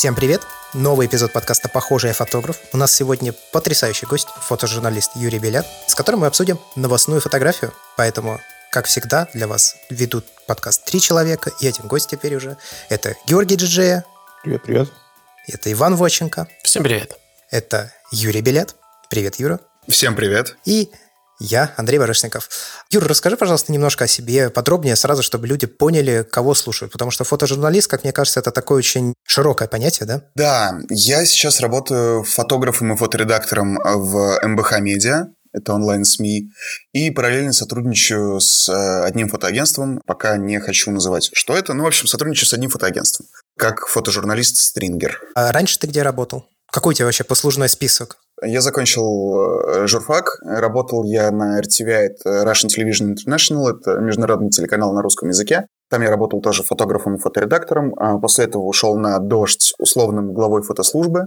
Всем привет! Новый эпизод подкаста «Похожий фотограф». У нас сегодня потрясающий гость, фотожурналист Юрий Белят, с которым мы обсудим новостную фотографию. Поэтому, как всегда, для вас ведут подкаст три человека, и один гость теперь уже. Это Георгий Джиджея. Привет, привет. Это Иван Воченко. Всем привет. Это Юрий Белят. Привет, Юра. Всем привет. И я, Андрей Барышников. Юр, расскажи, пожалуйста, немножко о себе подробнее, сразу, чтобы люди поняли, кого слушают. Потому что фотожурналист, как мне кажется, это такое очень широкое понятие, да? Да, я сейчас работаю фотографом и фоторедактором в МБХ Медиа. Это онлайн-СМИ. И параллельно сотрудничаю с э, одним фотоагентством. Пока не хочу называть, что это. Ну, в общем, сотрудничаю с одним фотоагентством. Как фотожурналист Стрингер. А раньше ты где работал? Какой у тебя вообще послужной список? Я закончил э, журфак. Работал я на RTVI, это Russian Television International, это международный телеканал на русском языке. Там я работал тоже фотографом и фоторедактором. А после этого ушел на «Дождь» условным главой фотослужбы.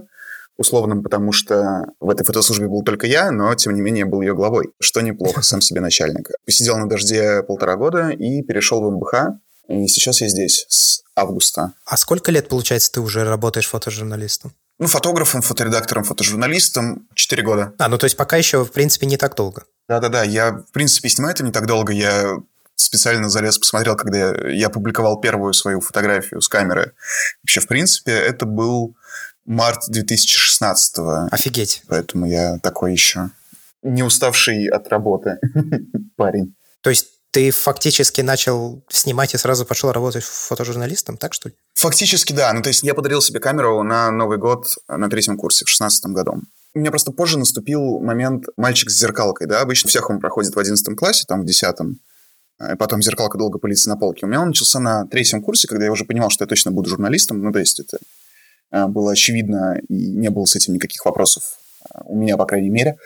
Условным, потому что в этой фотослужбе был только я, но, тем не менее, был ее главой, что неплохо, сам себе начальник. Посидел на «Дожде» полтора года и перешел в МБХ. И сейчас я здесь с августа. А сколько лет, получается, ты уже работаешь фотожурналистом? Ну, фотографом, фоторедактором, фотожурналистом 4 года. А, ну то есть пока еще, в принципе, не так долго. Да-да-да, я, в принципе, снимаю это не так долго. Я специально залез, посмотрел, когда я публиковал первую свою фотографию с камеры. Вообще, в принципе, это был март 2016 -го. Офигеть. Поэтому я такой еще не уставший от работы парень. То есть ты фактически начал снимать и сразу пошел работать фотожурналистом, так что ли? Фактически, да. Ну, то есть я подарил себе камеру на Новый год на третьем курсе в шестнадцатом году. У меня просто позже наступил момент мальчик с зеркалкой, да, обычно всех он проходит в одиннадцатом классе, там в десятом, и потом зеркалка долго пылится на полке. У меня он начался на третьем курсе, когда я уже понимал, что я точно буду журналистом, ну, то есть это э, было очевидно, и не было с этим никаких вопросов э, у меня, по крайней мере.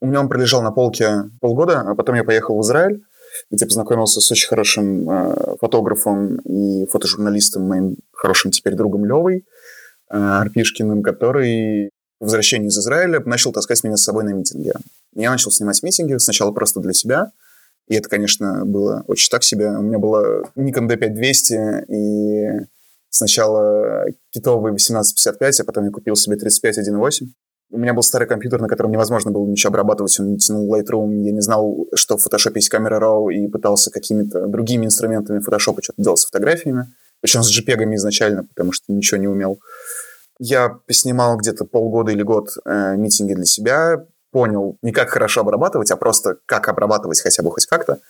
У меня он пролежал на полке полгода, а потом я поехал в Израиль, где познакомился с очень хорошим э, фотографом и фотожурналистом, моим хорошим теперь другом Левой э, Арпишкиным, который по возвращении из Израиля начал таскать меня с собой на митинги. Я начал снимать митинги сначала просто для себя, и это, конечно, было очень так себе. У меня было Nikon D5200 и сначала китовый 1855, а потом я купил себе 35 1.8. У меня был старый компьютер, на котором невозможно было ничего обрабатывать, он не тянул Lightroom, я не знал, что в Photoshop есть камера RAW, и пытался какими-то другими инструментами Photoshop что-то делать с фотографиями, причем с JPEG изначально, потому что ничего не умел. Я поснимал где-то полгода или год э, митинги для себя, понял не как хорошо обрабатывать, а просто как обрабатывать хотя бы хоть как-то,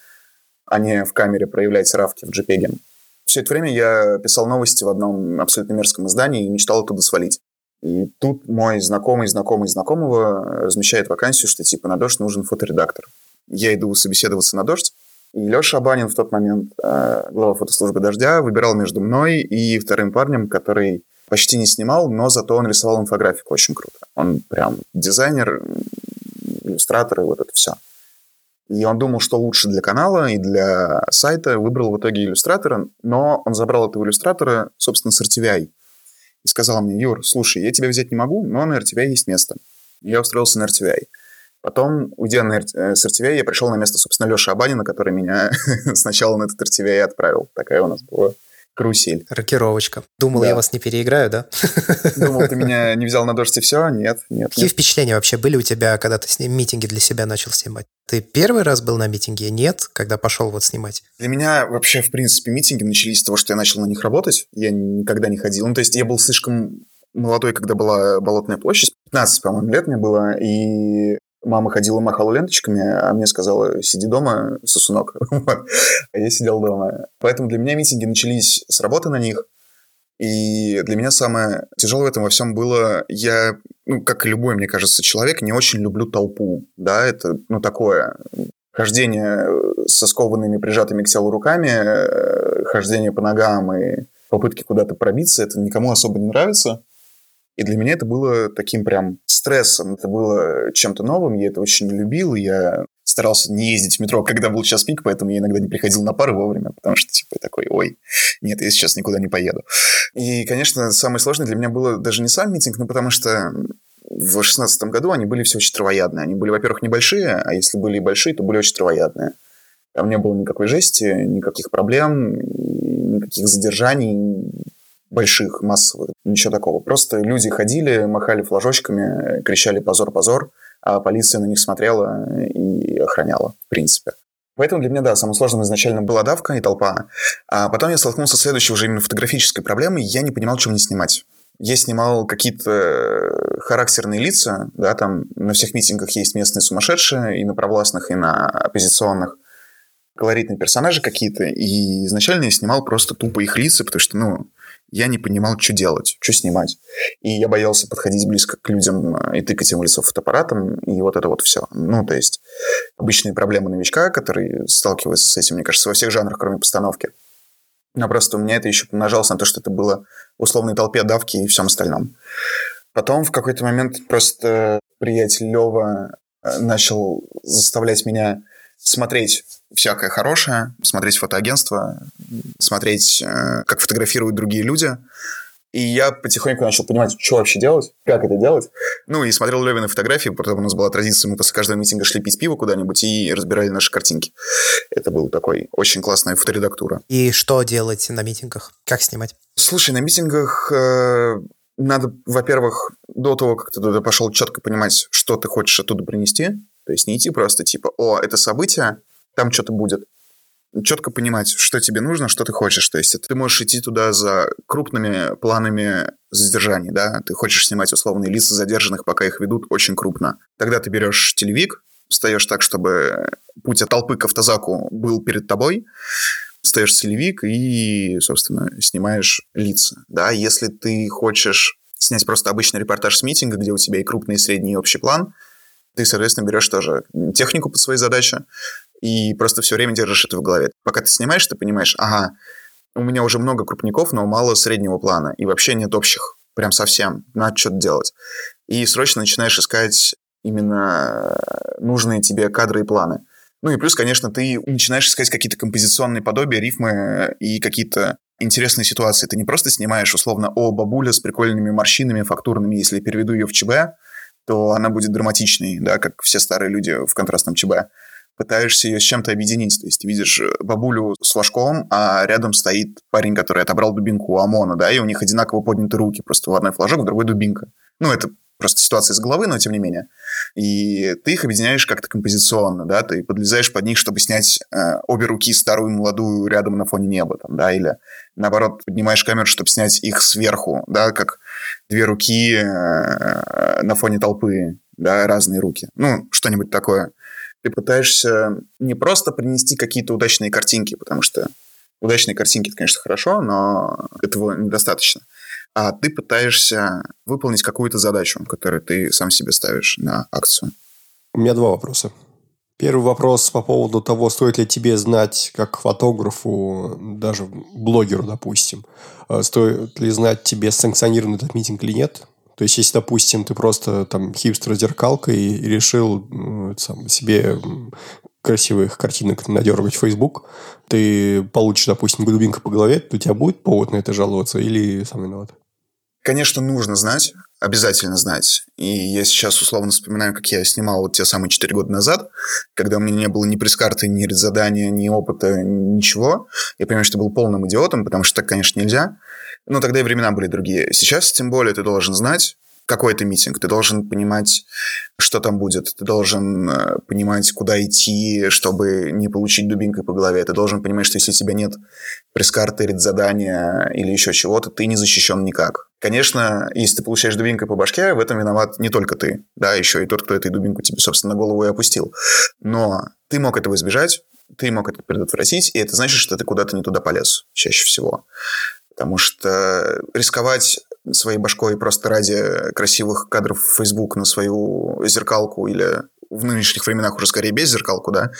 а не в камере проявлять равки в JPEG. Все это время я писал новости в одном абсолютно мерзком издании и мечтал оттуда свалить. И тут мой знакомый, знакомый знакомого размещает вакансию, что типа на дождь нужен фоторедактор. Я иду собеседоваться на дождь, и Леша Абанин в тот момент, э, глава фотослужбы «Дождя», выбирал между мной и вторым парнем, который почти не снимал, но зато он рисовал инфографику очень круто. Он прям дизайнер, иллюстратор и вот это все. И он думал, что лучше для канала и для сайта. Выбрал в итоге иллюстратора, но он забрал этого иллюстратора, собственно, с RTVI и сказал мне, Юр, слушай, я тебя взять не могу, но на RTVI есть место. Я устроился на RTVI. Потом, уйдя на, э, с RTVI, я пришел на место, собственно, Леши Абанина, который меня сначала на этот RTVI отправил. Такая у нас была карусель. Рокировочка. Думал, да. я вас не переиграю, да? Думал, ты меня не взял на дождь и все? Нет, нет. Какие нет. впечатления вообще были у тебя, когда ты с митинги для себя начал снимать? Ты первый раз был на митинге? Нет, когда пошел вот снимать? Для меня вообще, в принципе, митинги начались с того, что я начал на них работать. Я никогда не ходил. Ну, то есть я был слишком молодой, когда была Болотная площадь. 15, по-моему, лет мне было. И Мама ходила, махала ленточками, а мне сказала, сиди дома, сосунок. а я сидел дома. Поэтому для меня митинги начались с работы на них. И для меня самое тяжелое в этом во всем было, я, ну, как и любой, мне кажется, человек, не очень люблю толпу. Да, это, ну, такое хождение со скованными, прижатыми к телу руками, э, хождение по ногам и попытки куда-то пробиться, это никому особо не нравится. И для меня это было таким прям стрессом, это было чем-то новым, я это очень не любил, я старался не ездить в метро, когда был час пик, поэтому я иногда не приходил на пары вовремя, потому что, типа, такой, ой, нет, я сейчас никуда не поеду. И, конечно, самое сложное для меня было даже не сам митинг, но потому что в шестнадцатом году они были все очень травоядные. Они были, во-первых, небольшие, а если были и большие, то были очень травоядные. Там не было никакой жести, никаких проблем, никаких задержаний, больших, массовых. ничего такого. Просто люди ходили, махали флажочками, кричали «позор, позор», а полиция на них смотрела и охраняла, в принципе. Поэтому для меня, да, самым сложным изначально была давка и толпа. А потом я столкнулся с следующей уже именно фотографической проблемой, я не понимал, что мне снимать. Я снимал какие-то характерные лица, да, там на всех митингах есть местные сумасшедшие, и на провластных, и на оппозиционных колоритные персонажи какие-то, и изначально я снимал просто тупо их лица, потому что, ну, я не понимал, что делать, что снимать. И я боялся подходить близко к людям э, и тыкать им в лицо фотоаппаратом, и вот это вот все. Ну, то есть обычные проблемы новичка, который сталкивается с этим, мне кажется, во всех жанрах, кроме постановки. Но просто у меня это еще помножалось на то, что это было в условной толпе давки и всем остальном. Потом в какой-то момент просто приятель Лева э, начал заставлять меня смотреть всякое хорошее, смотреть фотоагентство, смотреть, э, как фотографируют другие люди. И я потихоньку начал понимать, что вообще делать, как это делать. Ну, и смотрел Левины фотографии, потом у нас была традиция, мы после каждого митинга шли пить пиво куда-нибудь и разбирали наши картинки. Это был такой очень классная фоторедактура. И что делать на митингах? Как снимать? Слушай, на митингах э, надо, во-первых, до того, как ты туда пошел, четко понимать, что ты хочешь оттуда принести. То есть не идти просто типа, о, это событие, там что-то будет. Четко понимать, что тебе нужно, что ты хочешь. То есть ты можешь идти туда за крупными планами задержаний, да, ты хочешь снимать условные лица задержанных, пока их ведут очень крупно. Тогда ты берешь телевик, встаешь так, чтобы путь от толпы к автозаку был перед тобой, встаешь телевик и, собственно, снимаешь лица. Да, если ты хочешь снять просто обычный репортаж с митинга, где у тебя и крупный, и средний, и общий план, ты, соответственно, берешь тоже технику под свои задачи, и просто все время держишь это в голове. Пока ты снимаешь, ты понимаешь, ага, у меня уже много крупников, но мало среднего плана, и вообще нет общих, прям совсем, надо что-то делать. И срочно начинаешь искать именно нужные тебе кадры и планы. Ну и плюс, конечно, ты начинаешь искать какие-то композиционные подобия, рифмы и какие-то интересные ситуации. Ты не просто снимаешь, условно, о, бабуля с прикольными морщинами фактурными, если я переведу ее в ЧБ, то она будет драматичной, да, как все старые люди в контрастном ЧБ пытаешься ее с чем-то объединить. То есть ты видишь э, бабулю с флажком, а рядом стоит парень, который отобрал дубинку у ОМОНа, да, и у них одинаково подняты руки. Просто в одной флажок, в другой дубинка. Ну, это просто ситуация из головы, но тем не менее. И ты их объединяешь как-то композиционно, да, ты подлезаешь под них, чтобы снять э, обе руки старую и молодую рядом на фоне неба, там, да, или наоборот поднимаешь камеру, чтобы снять их сверху, да, как две руки э, на фоне толпы, да, разные руки. Ну, что-нибудь такое ты пытаешься не просто принести какие-то удачные картинки, потому что удачные картинки, это, конечно, хорошо, но этого недостаточно. А ты пытаешься выполнить какую-то задачу, которую ты сам себе ставишь на акцию. У меня два вопроса. Первый вопрос по поводу того, стоит ли тебе знать, как фотографу, даже блогеру, допустим, э, стоит ли знать тебе санкционированный этот митинг или нет. То есть, если, допустим, ты просто там хипстер-зеркалкой и решил ну, сам, себе красивых картинок надергать в Facebook, ты получишь, допустим, дубинка по голове, то у тебя будет повод на это жаловаться или сам виноват? Конечно, нужно знать, обязательно знать. И я сейчас условно вспоминаю, как я снимал вот те самые четыре года назад, когда у меня не было ни пресс-карты, ни задания, ни опыта, ничего. Я понимаю, что был полным идиотом, потому что так, конечно, нельзя. Но тогда и времена были другие. Сейчас, тем более, ты должен знать, какой это митинг, ты должен понимать, что там будет, ты должен э, понимать, куда идти, чтобы не получить дубинкой по голове, ты должен понимать, что если у тебя нет пресс-карты, задания или еще чего-то, ты не защищен никак. Конечно, если ты получаешь дубинкой по башке, в этом виноват не только ты, да, еще и тот, кто этой дубинку тебе, собственно, на голову и опустил. Но ты мог этого избежать, ты мог это предотвратить, и это значит, что ты куда-то не туда полез чаще всего. Потому что рисковать своей башкой просто ради красивых кадров в Facebook на свою зеркалку или в нынешних временах уже скорее без зеркалку, да,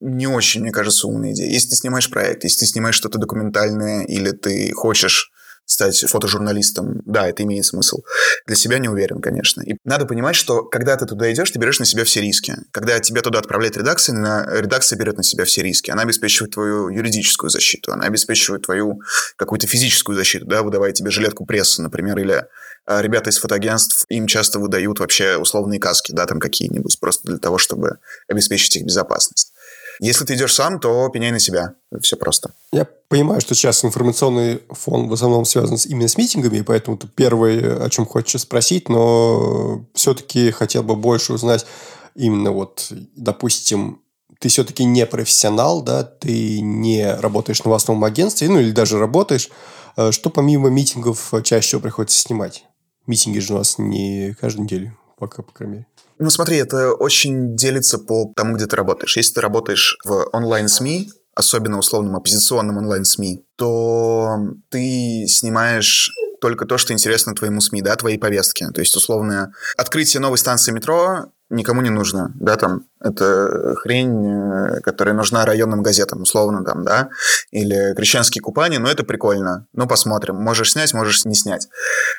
не очень, мне кажется, умная идея. Если ты снимаешь проект, если ты снимаешь что-то документальное, или ты хочешь стать фотожурналистом, да, это имеет смысл. Для себя не уверен, конечно. И надо понимать, что когда ты туда идешь, ты берешь на себя все риски. Когда тебя туда отправляет редакция, на... редакция берет на себя все риски. Она обеспечивает твою юридическую защиту, она обеспечивает твою какую-то физическую защиту, да, выдавая тебе жилетку прессы, например, или а, ребята из фотоагентств, им часто выдают вообще условные каски, да, там какие-нибудь, просто для того, чтобы обеспечить их безопасность. Если ты идешь сам, то пеняй на себя. Все просто. Я понимаю, что сейчас информационный фон в основном связан именно с митингами, поэтому это первое, о чем хочется спросить, но все-таки хотел бы больше узнать именно вот, допустим, ты все-таки не профессионал, да, ты не работаешь в новостном агентстве, ну или даже работаешь, э, что помимо митингов чаще всего приходится снимать? Митинги же у нас не каждую неделю, пока, по крайней мере. Ну, смотри, это очень делится по тому, где ты работаешь. Если ты работаешь в онлайн-СМИ, особенно условном оппозиционном онлайн-СМИ, то ты снимаешь только то, что интересно твоему СМИ, да, твоей повестке. То есть, условно, открытие новой станции метро никому не нужно, да, там, это хрень, э, которая нужна районным газетам, условно, там, да, или крещенские купания, ну, это прикольно, ну, посмотрим, можешь снять, можешь не снять.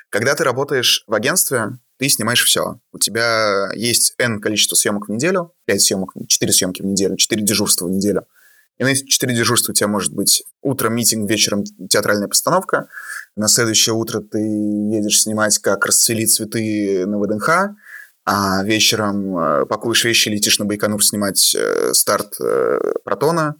Когда ты работаешь в агентстве, ты снимаешь все. У тебя есть N количество съемок в неделю, 5 съемок, 4 съемки в неделю, 4 дежурства в неделю. И на эти 4 дежурства у тебя может быть утром митинг, вечером театральная постановка, на следующее утро ты едешь снимать, как расцвели цветы на ВДНХ, а вечером э, пакуешь вещи, летишь на Байконур снимать э, старт э, Протона.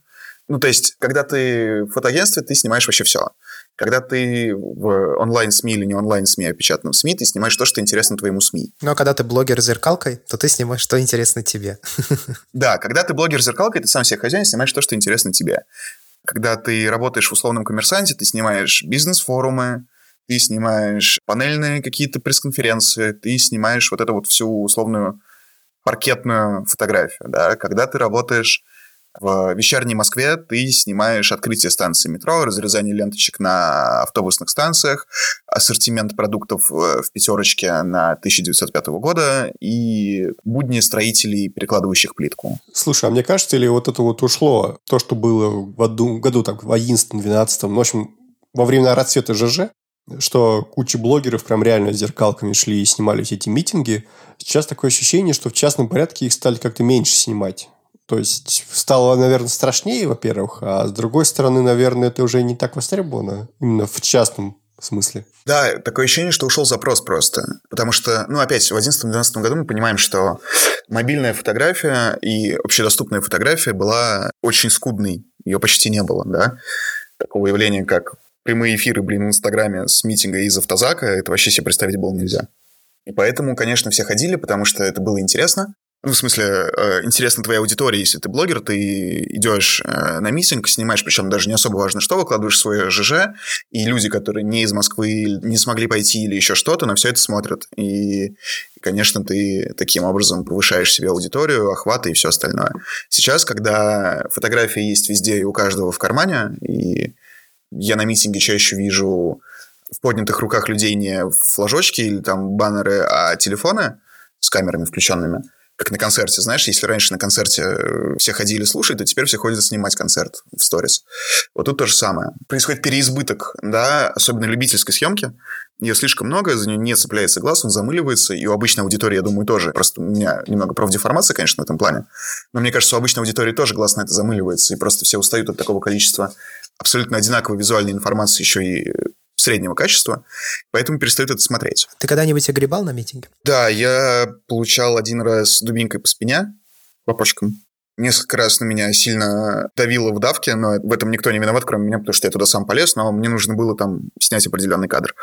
Ну, то есть, когда ты в фотоагентстве, ты снимаешь вообще все. Когда ты в онлайн-СМИ или не онлайн-СМИ, а печатном СМИ, ты снимаешь то, что интересно твоему СМИ. Ну, а когда ты блогер зеркалкой, то ты снимаешь, что интересно тебе. Да, когда ты блогер зеркалкой, ты сам себе хозяин, снимаешь то, что интересно тебе. Когда ты работаешь в условном коммерсанте, ты снимаешь бизнес-форумы, ты снимаешь панельные какие-то пресс-конференции, ты снимаешь вот эту вот всю условную паркетную фотографию, да, когда ты работаешь в вечерней Москве ты снимаешь открытие станции метро, разрезание ленточек на автобусных станциях, ассортимент продуктов в пятерочке на 1905 года и будни строителей, перекладывающих плитку. Слушай, а мне кажется, или вот это вот ушло, то, что было в году, году так, в 11-12, ну, в общем, во времена расцвета ЖЖ, что куча блогеров прям реально зеркалками шли и снимали все эти митинги. Сейчас такое ощущение, что в частном порядке их стали как-то меньше снимать. То есть стало, наверное, страшнее, во-первых, а с другой стороны, наверное, это уже не так востребовано именно в частном смысле. Да, такое ощущение, что ушел запрос просто. Потому что, ну, опять, в 2011-2012 году мы понимаем, что мобильная фотография и общедоступная фотография была очень скудной. Ее почти не было, да. Такого явления, как прямые эфиры, блин, в Инстаграме с митинга из автозака, это вообще себе представить было нельзя. И поэтому, конечно, все ходили, потому что это было интересно. Ну, в смысле, э, интересна твоя аудитория, если ты блогер, ты идешь э, на митинг, снимаешь, причем даже не особо важно что, выкладываешь свое ЖЖ, и люди, которые не из Москвы, не смогли пойти или еще что-то, на все это смотрят. И, конечно, ты таким образом повышаешь себе аудиторию, охваты и все остальное. Сейчас, когда фотографии есть везде и у каждого в кармане, и я на митинге чаще вижу в поднятых руках людей не флажочки или там баннеры, а телефоны с камерами включенными – как на концерте, знаешь, если раньше на концерте э, все ходили слушать, то теперь все ходят снимать концерт в сторис. Вот тут то же самое. Происходит переизбыток, да, особенно любительской съемки. Ее слишком много, за нее не цепляется глаз, он замыливается, и у обычной аудитории, я думаю, тоже. Просто у меня немного профдеформация, конечно, в этом плане. Но мне кажется, у обычной аудитории тоже глаз на это замыливается, и просто все устают от такого количества абсолютно одинаковой визуальной информации еще и среднего качества, поэтому перестают это смотреть. Ты когда-нибудь огребал на митинге? Да, я получал один раз дубинкой по спине, по почкам. Несколько раз на меня сильно давило в давке, но в этом никто не виноват, кроме меня, потому что я туда сам полез, но мне нужно было там снять определенный кадр.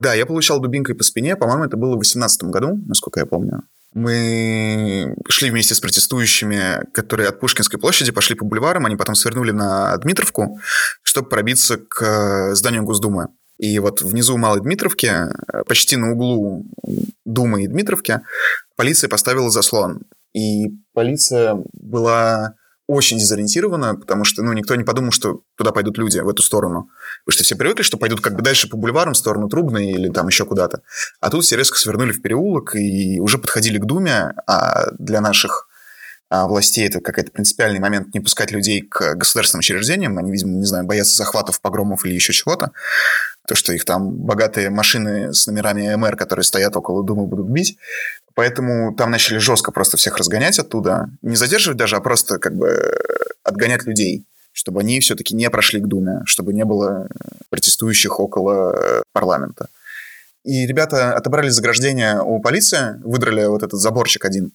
Да, я получал дубинкой по спине, по-моему, это было в 2018 году, насколько я помню. Мы шли вместе с протестующими, которые от Пушкинской площади пошли по бульварам, они потом свернули на Дмитровку, чтобы пробиться к зданию Госдумы. И вот внизу Малой Дмитровки, э, почти на углу Думы и Дмитровки, полиция поставила заслон. И полиция была очень дезориентирована, потому что ну, никто не подумал, что туда пойдут люди, в эту сторону. Потому что все привыкли, что пойдут как бы дальше по бульварам, в сторону Трубной или там еще куда-то. А тут все резко свернули в переулок и уже подходили к Думе, а для наших а, властей это какой-то принципиальный момент не пускать людей к государственным учреждениям. Они, видимо, не знаю, боятся захватов, погромов или еще чего-то то, что их там богатые машины с номерами МР, которые стоят около дома, будут бить. Поэтому там начали жестко просто всех разгонять оттуда. Не задерживать даже, а просто как бы отгонять людей, чтобы они все-таки не прошли к Думе, чтобы не было протестующих около парламента. И ребята отобрали заграждение у полиции, выдрали вот этот заборчик один.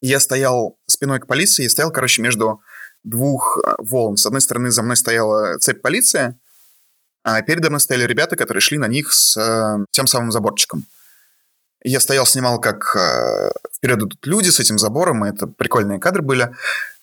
Я стоял спиной к полиции и стоял, короче, между двух э, волн. С одной стороны, за мной стояла цепь полиции, а передо мной стояли ребята, которые шли на них с э, тем самым заборчиком. Я стоял, снимал, как э, вперед идут люди с этим забором, и это прикольные кадры были.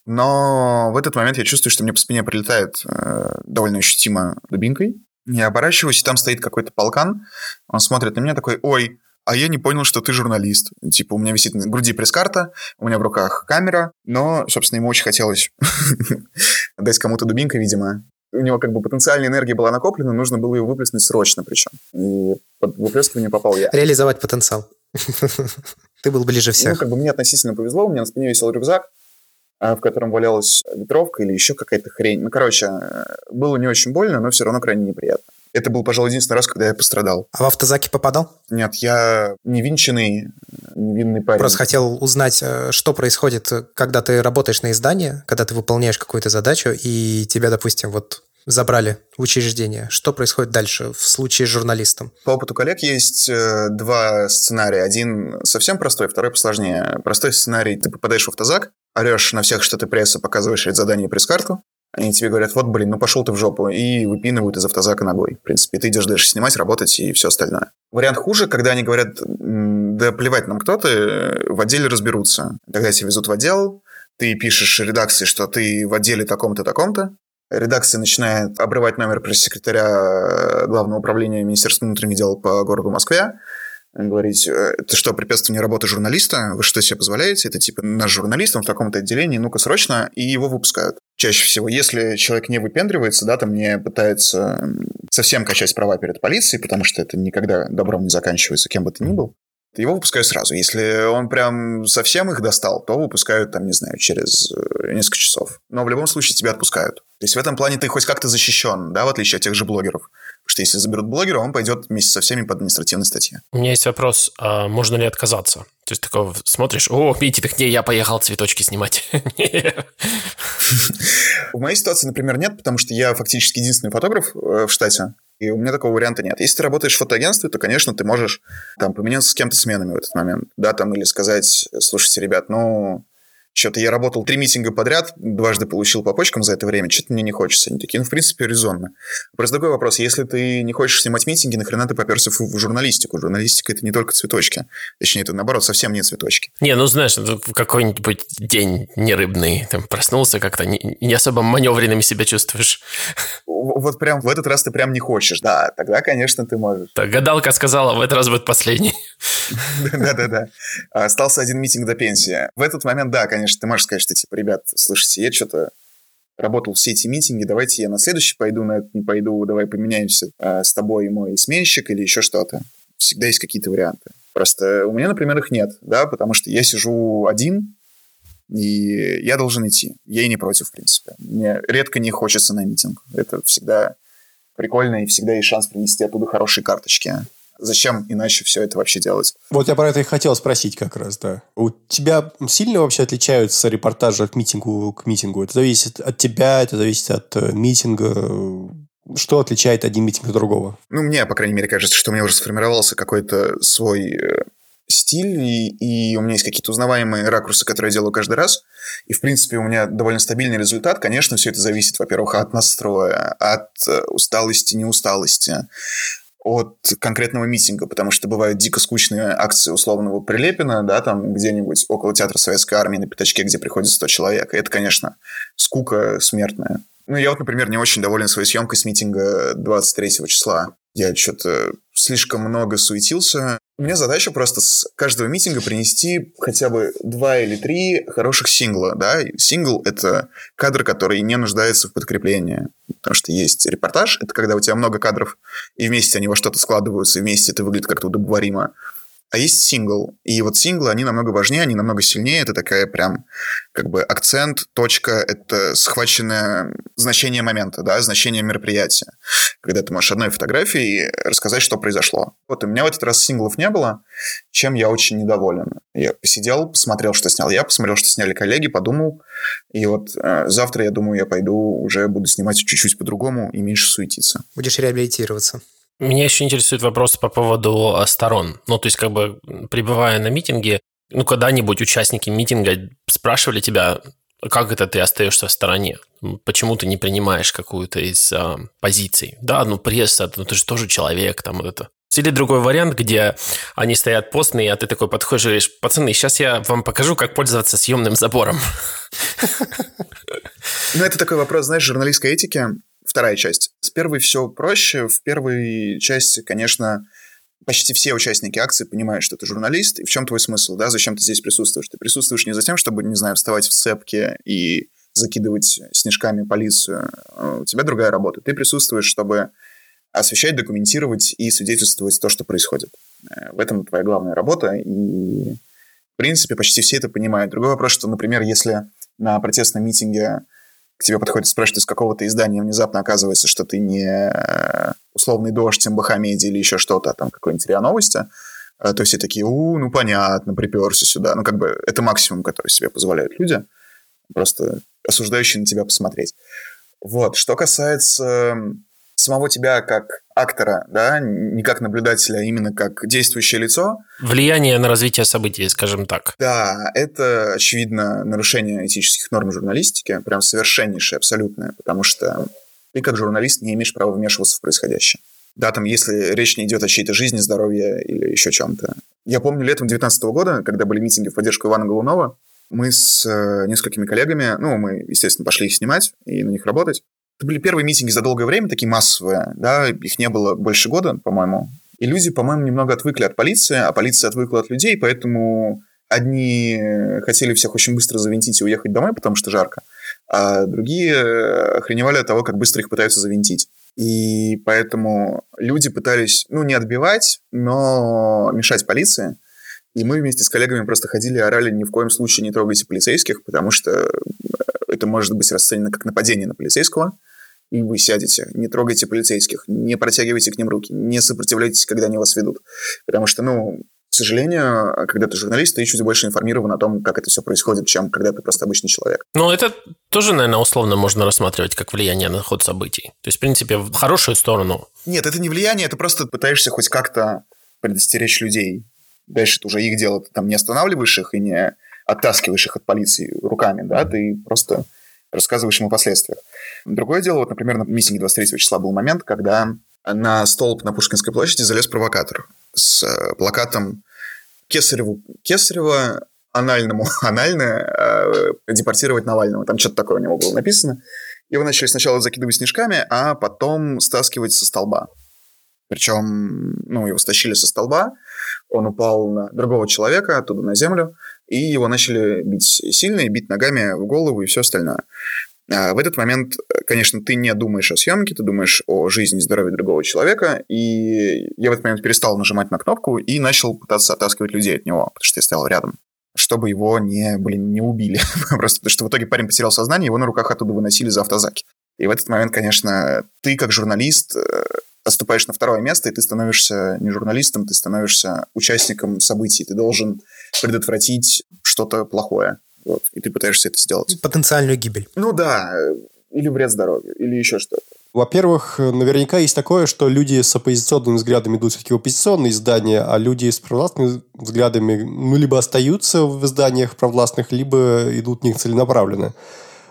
Но в этот момент я чувствую, что мне по спине прилетает э, довольно ощутимо дубинкой. Я оборачиваюсь, и там стоит какой-то полкан. Он смотрит на меня такой, ой, а я не понял, что ты журналист. Типа, у меня висит на груди пресс-карта, у меня в руках камера, но, собственно, ему очень хотелось дать кому-то дубинкой, видимо. У него как бы потенциальная энергия была накоплена, нужно было ее выплеснуть срочно причем. И под выплескивание попал я. Реализовать потенциал. Ты был ближе всех. Ну, как бы мне относительно повезло, у меня на спине висел рюкзак, а, в котором валялась ветровка или еще какая-то хрень. Ну, короче, э, было не очень больно, но все равно крайне неприятно. Это был, пожалуй, единственный раз, когда я пострадал. А в автозаки попадал? Нет, я невинченный, невинный парень. Просто хотел узнать, э, что происходит, когда ты работаешь на издании, когда ты выполняешь какую-то задачу, и тебя, допустим, вот забрали в учреждение. Что происходит дальше в случае с журналистом? По опыту коллег есть э, два сценария. Один совсем простой, второй посложнее. Простой сценарий – ты попадаешь в автозак, орешь на всех, что ты пресса, показываешь задание пресс-карту, они тебе говорят, вот, блин, ну пошел ты в жопу, и выпинывают из автозака ногой. В принципе, ты идешь дальше снимать, работать и все остальное. Вариант хуже, когда они говорят, да плевать нам кто ты, в отделе разберутся. Тогда тебя везут в отдел, ты пишешь редакции, что ты в отделе таком-то, таком-то, редакция начинает обрывать номер пресс-секретаря Главного управления Министерства внутренних дел по городу Москве, говорить, «Э, это что, препятствование работы журналиста? Вы что себе позволяете? Это типа наш журналист, он в таком-то отделении, ну-ка срочно, и его выпускают. Чаще всего, если человек не выпендривается, да, там не пытается совсем качать права перед полицией, потому что это никогда добром не заканчивается, кем бы ты ни был, его выпускают сразу. Если он прям совсем их достал, то выпускают, там, не знаю, через э, несколько часов. Но в любом случае тебя отпускают. То есть в этом плане ты хоть как-то защищен, да, в отличие от тех же блогеров. Что если заберут блогера, он пойдет вместе со всеми по административной статье. У меня есть вопрос, а можно ли отказаться? То есть такого смотришь, о, митинг, не, я поехал цветочки снимать. В моей ситуации, например, нет, потому что я фактически единственный фотограф э, в штате. И у меня такого варианта нет. Если ты работаешь в фотоагентстве, то, конечно, ты можешь там поменяться с кем-то сменами в этот момент. Да, там, или сказать, слушайте, ребят, ну, что-то я работал три митинга подряд, дважды получил по почкам за это время, что-то мне не хочется. Они такие, ну, в принципе, резонно. Просто такой вопрос, если ты не хочешь снимать митинги, нахрена ты поперся в, в журналистику? Журналистика – это не только цветочки. Точнее, это, наоборот, совсем не цветочки. Не, ну, знаешь, какой-нибудь день нерыбный, там, проснулся как-то, не, не особо маневренными себя чувствуешь. Вот прям в этот раз ты прям не хочешь. Да, тогда, конечно, ты можешь. Так, гадалка сказала, в этот раз будет последний. Да-да-да. Остался один митинг до пенсии. В этот момент, да, конечно, конечно, ты можешь сказать, что, типа, ребят, слушайте, я что-то работал все эти митинги, давайте я на следующий пойду, на этот не пойду, давай поменяемся э, с тобой, мой сменщик или еще что-то. Всегда есть какие-то варианты. Просто у меня, например, их нет, да, потому что я сижу один, и я должен идти. Я и не против, в принципе. Мне редко не хочется на митинг. Это всегда прикольно, и всегда есть шанс принести оттуда хорошие карточки. Зачем иначе все это вообще делать? Вот я про это и хотел спросить как раз, да. У тебя сильно вообще отличаются репортажи от митингу к митингу? Это зависит от тебя, это зависит от э, митинга. Что отличает один митинг от другого? Ну, мне, по крайней мере, кажется, что у меня уже сформировался какой-то свой э, стиль, и, и у меня есть какие-то узнаваемые ракурсы, которые я делаю каждый раз. И, в принципе, у меня довольно стабильный результат. Конечно, все это зависит, во-первых, от настроя, от э, усталости, неусталости, от конкретного митинга, потому что бывают дико скучные акции условного Прилепина, да, там где-нибудь около театра Советской Армии на пятачке, где приходит 100 человек. И это, конечно, скука смертная. Ну, я вот, например, не очень доволен своей съемкой с митинга 23 числа. Я что-то слишком много суетился. У меня задача просто с каждого митинга принести хотя бы два или три хороших сингла, да. Сингл — это кадр, который не нуждается в подкреплении. Потому что есть репортаж, это когда у тебя много кадров, и вместе они во что-то складываются, и вместе это выглядит как-то удобоваримо. А есть сингл. И вот синглы, они намного важнее, они намного сильнее. Это такая прям как бы акцент, точка, это схваченное значение момента, да, значение мероприятия. Когда ты можешь одной фотографией рассказать, что произошло. Вот у меня в этот раз синглов не было, чем я очень недоволен. Я посидел, посмотрел, что снял я, посмотрел, что сняли коллеги, подумал. И вот э, завтра, я думаю, я пойду уже буду снимать чуть-чуть по-другому и меньше суетиться. Будешь реабилитироваться. Меня еще интересует вопрос по поводу э, сторон. Ну, то есть, как бы, пребывая на митинге, ну, когда-нибудь участники митинга спрашивали тебя, как это ты остаешься в стороне? Почему ты не принимаешь какую-то из а, позиций? Да, ну пресса, ну ты же тоже человек, там вот это. Или другой вариант, где они стоят постные, а ты такой подходишь и говоришь, пацаны, сейчас я вам покажу, как пользоваться съемным забором. Ну, это такой вопрос, знаешь, журналистской этики. Вторая часть. С первой все проще. В первой части, конечно, почти все участники акции понимают, что ты журналист, и в чем твой смысл, да, зачем ты здесь присутствуешь? Ты присутствуешь не за тем, чтобы, не знаю, вставать в цепки и закидывать снежками полицию. У тебя другая работа. Ты присутствуешь, чтобы освещать, документировать и свидетельствовать то, что происходит. Э, в этом твоя главная работа, и, в принципе, почти все это понимают. Другой вопрос, что, например, если на протестном митинге к тебе подходит и спрашивает из какого-то издания, внезапно оказывается, что ты не э, условный дождь, Мбахамеди или еще что-то, а там какой-нибудь РИА Новости, э, то все такие, у, ну понятно, приперся сюда. Ну, как бы это максимум, который себе позволяют люди, просто осуждающие на тебя посмотреть. Вот. Что касается самого тебя как актора, да, не как наблюдателя, а именно как действующее лицо. Влияние на развитие событий, скажем так. Да, это, очевидно, нарушение этических норм журналистики, прям совершеннейшее, абсолютное, потому что ты как журналист не имеешь права вмешиваться в происходящее. Да, там, если речь не идет о чьей-то жизни, здоровье или еще чем-то. Я помню летом 2019 года, когда были митинги в поддержку Ивана Голунова, мы с э, несколькими коллегами, ну, мы, естественно, пошли их снимать и на них работать. Это были первые митинги за долгое время, такие массовые, да, их не было больше года, по-моему. И люди, по-моему, немного отвыкли от полиции, а полиция отвыкла от людей, поэтому одни хотели всех очень быстро завинтить и уехать домой, потому что жарко, а другие охреневали от того, как быстро их пытаются завинтить. И поэтому люди пытались, ну, не отбивать, но мешать полиции. И мы вместе с коллегами просто ходили и орали ни в коем случае не трогайте полицейских, потому что это может быть расценено как нападение на полицейского, и вы сядете. Не трогайте полицейских, не протягивайте к ним руки, не сопротивляйтесь, когда они вас ведут. Потому что, ну, к сожалению, когда ты журналист, ты чуть больше информирован о том, как это все происходит, чем когда ты просто обычный человек. Ну, это тоже, наверное, условно можно рассматривать как влияние на ход событий. То есть, в принципе, в хорошую сторону. Нет, это не влияние, ты просто пытаешься хоть как-то предостеречь людей. Дальше это уже их дело. Ты там не останавливаешь их и не оттаскиваешь их от полиции руками, да, ты просто рассказываешь ему о последствиях. Другое дело, вот, например, на митинге 23 числа был момент, когда на столб на Пушкинской площади залез провокатор с э, плакатом Кесареву Кесарева анальному анально э, депортировать Навального. Там что-то такое у него было написано. Его начали сначала закидывать снежками, а потом стаскивать со столба. Причем, ну, его стащили со столба, он упал на другого человека, оттуда на землю, и его начали бить сильно, и бить ногами в голову и все остальное. А в этот момент, конечно, ты не думаешь о съемке, ты думаешь о жизни и здоровье другого человека, и я в этот момент перестал нажимать на кнопку и начал пытаться оттаскивать людей от него, потому что я стоял рядом чтобы его не, блин, не убили. Просто потому что в итоге парень потерял сознание, его на руках оттуда выносили за автозаки. И в этот момент, конечно, ты как журналист э, отступаешь на второе место, и ты становишься не журналистом, ты становишься участником событий. Ты должен предотвратить что-то плохое. Вот, и ты пытаешься это сделать. Потенциальную гибель. Ну да, или вред здоровью, или еще что-то. Во-первых, наверняка есть такое, что люди с оппозиционными взглядами идут все-таки в оппозиционные издания, а люди с провластными взглядами ну, либо остаются в изданиях провластных, либо идут в них целенаправленно.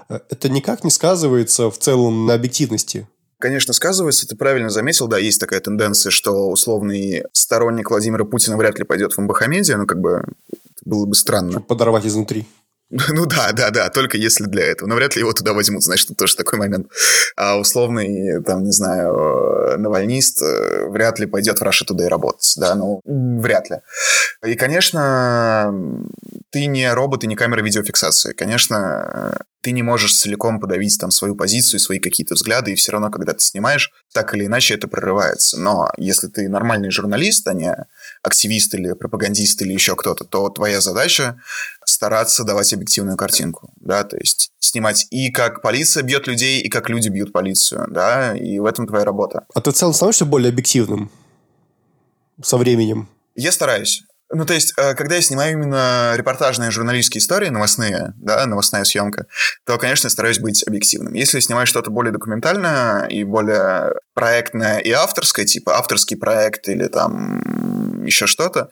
Это никак не сказывается в целом на объективности Конечно, сказывается, ты правильно заметил, да, есть такая тенденция, что условный сторонник Владимира Путина вряд ли пойдет в МБХ-медиа, ну, как бы, было бы странно. Чтобы подорвать изнутри. Ну да, да, да, только если для этого. Но вряд ли его туда возьмут, значит, это тоже такой момент. А условный, там, не знаю, навальнист э, вряд ли пойдет в Russia Today работать, да, ну, вряд ли. И, конечно, ты не робот и не камера видеофиксации. Конечно, ты не можешь целиком подавить там свою позицию, свои какие-то взгляды, и все равно, когда ты снимаешь, так или иначе это прорывается. Но если ты нормальный журналист, а не активист или пропагандист или еще кто-то, то твоя задача стараться давать объективную картинку, да, то есть снимать и как полиция бьет людей, и как люди бьют полицию, да, и в этом твоя работа. А ты в целом становишься более объективным со временем? Я стараюсь. Ну, то есть, э, когда я снимаю именно репортажные журналистские истории, новостные, да, новостная съемка, то, конечно, стараюсь быть объективным. Если снимаю что-то более документальное и более проектное и авторское, типа авторский проект или там еще что-то,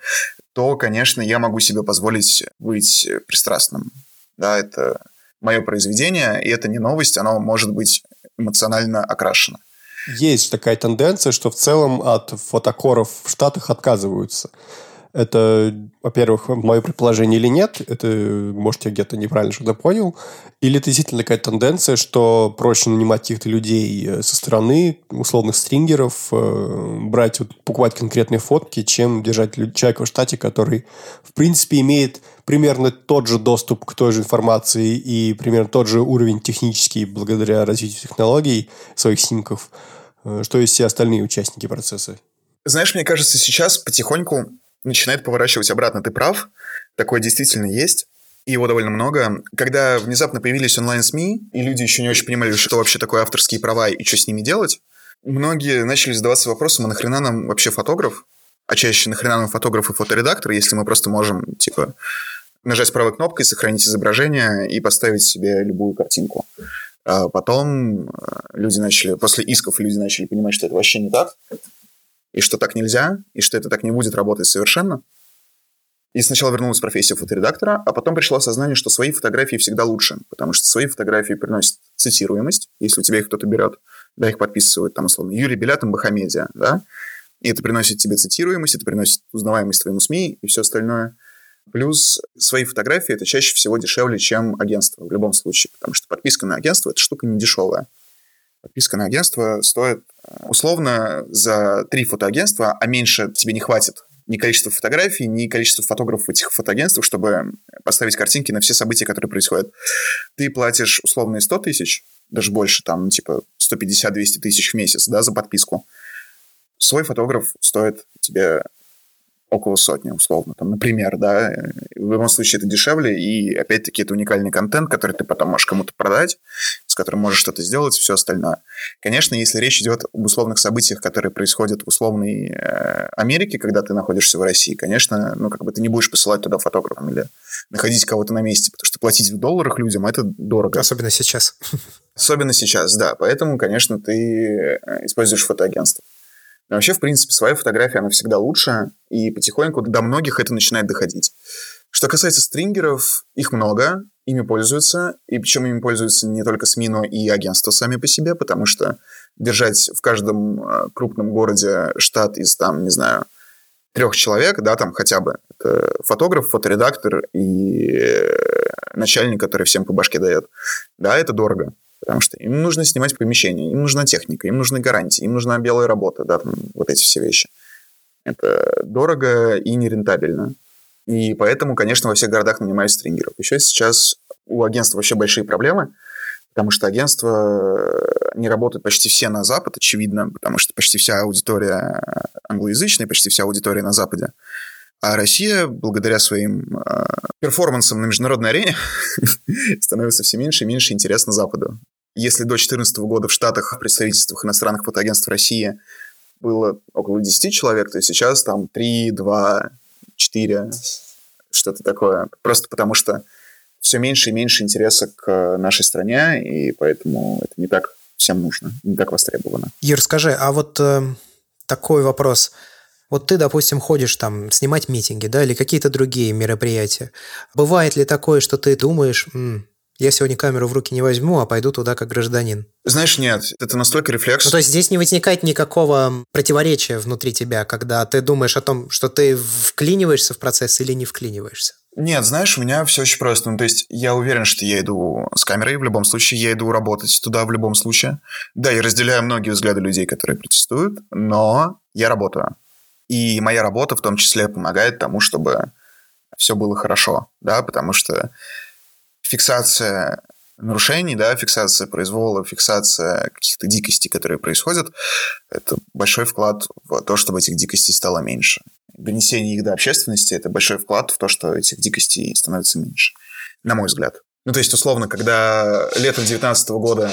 то, конечно, я могу себе позволить быть пристрастным. Да, это мое произведение, и это не новость, оно может быть эмоционально окрашено. Есть такая тенденция, что в целом от фотокоров в Штатах отказываются. Это, во-первых, мое предположение или нет, это, может, я где-то неправильно что-то понял, или это действительно такая тенденция, что проще нанимать каких-то людей э, со стороны, условных стрингеров, э, брать, вот, покупать конкретные фотки, чем держать человека в штате, который, в принципе, имеет примерно тот же доступ к той же информации и примерно тот же уровень технический благодаря развитию технологий своих снимков, э, что и все остальные участники процесса. Знаешь, мне кажется, сейчас потихоньку начинает поворачивать обратно. Ты прав, такое действительно есть. И его довольно много. Когда внезапно появились онлайн-СМИ, и люди еще не очень понимали, что вообще такое авторские права и что с ними делать, многие начали задаваться вопросом, а нахрена нам вообще фотограф? А чаще нахрена нам фотограф и фоторедактор, если мы просто можем, типа, нажать правой кнопкой, сохранить изображение и поставить себе любую картинку. А потом э, люди начали, после исков люди начали понимать, что это вообще не так, и что так нельзя, и что это так не будет работать совершенно. И сначала вернулась профессия фоторедактора, а потом пришло осознание, что свои фотографии всегда лучше, потому что свои фотографии приносят цитируемость, если у тебя их кто-то берет, да, их подписывают, там, условно, Юрий Белят, Бахамедиа, да, и это приносит тебе цитируемость, это приносит узнаваемость твоему СМИ и все остальное. Плюс свои фотографии это чаще всего дешевле, чем агентство в любом случае, потому что подписка на агентство – это штука не дешевая. Подписка на агентство стоит э, условно за три фотоагентства, а меньше тебе не хватит ни количество фотографий, ни количество фотографов этих фотоагентствах, чтобы поставить картинки на все события, которые происходят. Ты платишь условные 100 тысяч, даже больше, там, типа 150-200 тысяч в месяц, да, за подписку. Свой фотограф стоит тебе около сотни, условно, там, например, да, в любом случае это дешевле, и, опять-таки, это уникальный контент, который ты потом можешь кому-то продать, с которым можешь что-то сделать, все остальное. Конечно, если речь идет об условных событиях, которые происходят в условной э, Америке, когда ты находишься в России, конечно, ну, как бы ты не будешь посылать туда фотографом или находить кого-то на месте, потому что платить в долларах людям это дорого. Особенно сейчас. Особенно сейчас, да. Поэтому, конечно, ты э, используешь фотоагентство. Но вообще, в принципе, своя фотография, она всегда лучше, и потихоньку до многих это начинает доходить. Что касается стрингеров, их много, ими пользуются, и причем ими пользуются не только СМИ, но и агентства сами по себе, потому что держать в каждом э, крупном городе штат из, там, не знаю, трех человек, да, там хотя бы, это фотограф, фоторедактор и э, начальник, который всем по башке дает, да, это дорого. Потому что им нужно снимать помещение, им нужна техника, им нужны гарантии, им нужна белая работа, да, там, вот эти все вещи. Это дорого и нерентабельно. И поэтому, конечно, во всех городах нанимают стрингеров. Еще сейчас у агентства вообще большие проблемы, потому что агентства не работают почти все на Запад, очевидно, потому что почти вся аудитория англоязычная, почти вся аудитория на Западе. А Россия, благодаря своим э, перформансам на международной арене, становится все меньше и меньше интересна Западу. Если до 2014 года в Штатах в представительствах иностранных фотоагентств России было около 10 человек, то сейчас там 3, 2, 4, что-то такое. Просто потому что все меньше и меньше интереса к нашей стране, и поэтому это не так всем нужно, не так востребовано. Юр, скажи, а вот э, такой вопрос – вот ты, допустим, ходишь там снимать митинги, да, или какие-то другие мероприятия. Бывает ли такое, что ты думаешь, М, я сегодня камеру в руки не возьму, а пойду туда как гражданин? Знаешь, нет, это настолько рефлекс. Ну, то есть здесь не возникает никакого противоречия внутри тебя, когда ты думаешь о том, что ты вклиниваешься в процесс или не вклиниваешься? Нет, знаешь, у меня все очень просто. Ну, то есть я уверен, что я иду с камерой в любом случае, я иду работать туда в любом случае. Да, я разделяю многие взгляды людей, которые протестуют, но я работаю. И моя работа в том числе помогает тому, чтобы все было хорошо, да, потому что фиксация нарушений, да, фиксация произвола, фиксация каких-то дикостей, которые происходят, это большой вклад в то, чтобы этих дикостей стало меньше. Донесение их до общественности – это большой вклад в то, что этих дикостей становится меньше, на мой взгляд. Ну, то есть, условно, когда летом 2019 года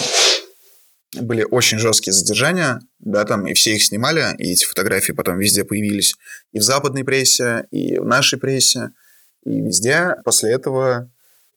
были очень жесткие задержания, да, там, и все их снимали, и эти фотографии потом везде появились и в западной прессе, и в нашей прессе, и везде. После этого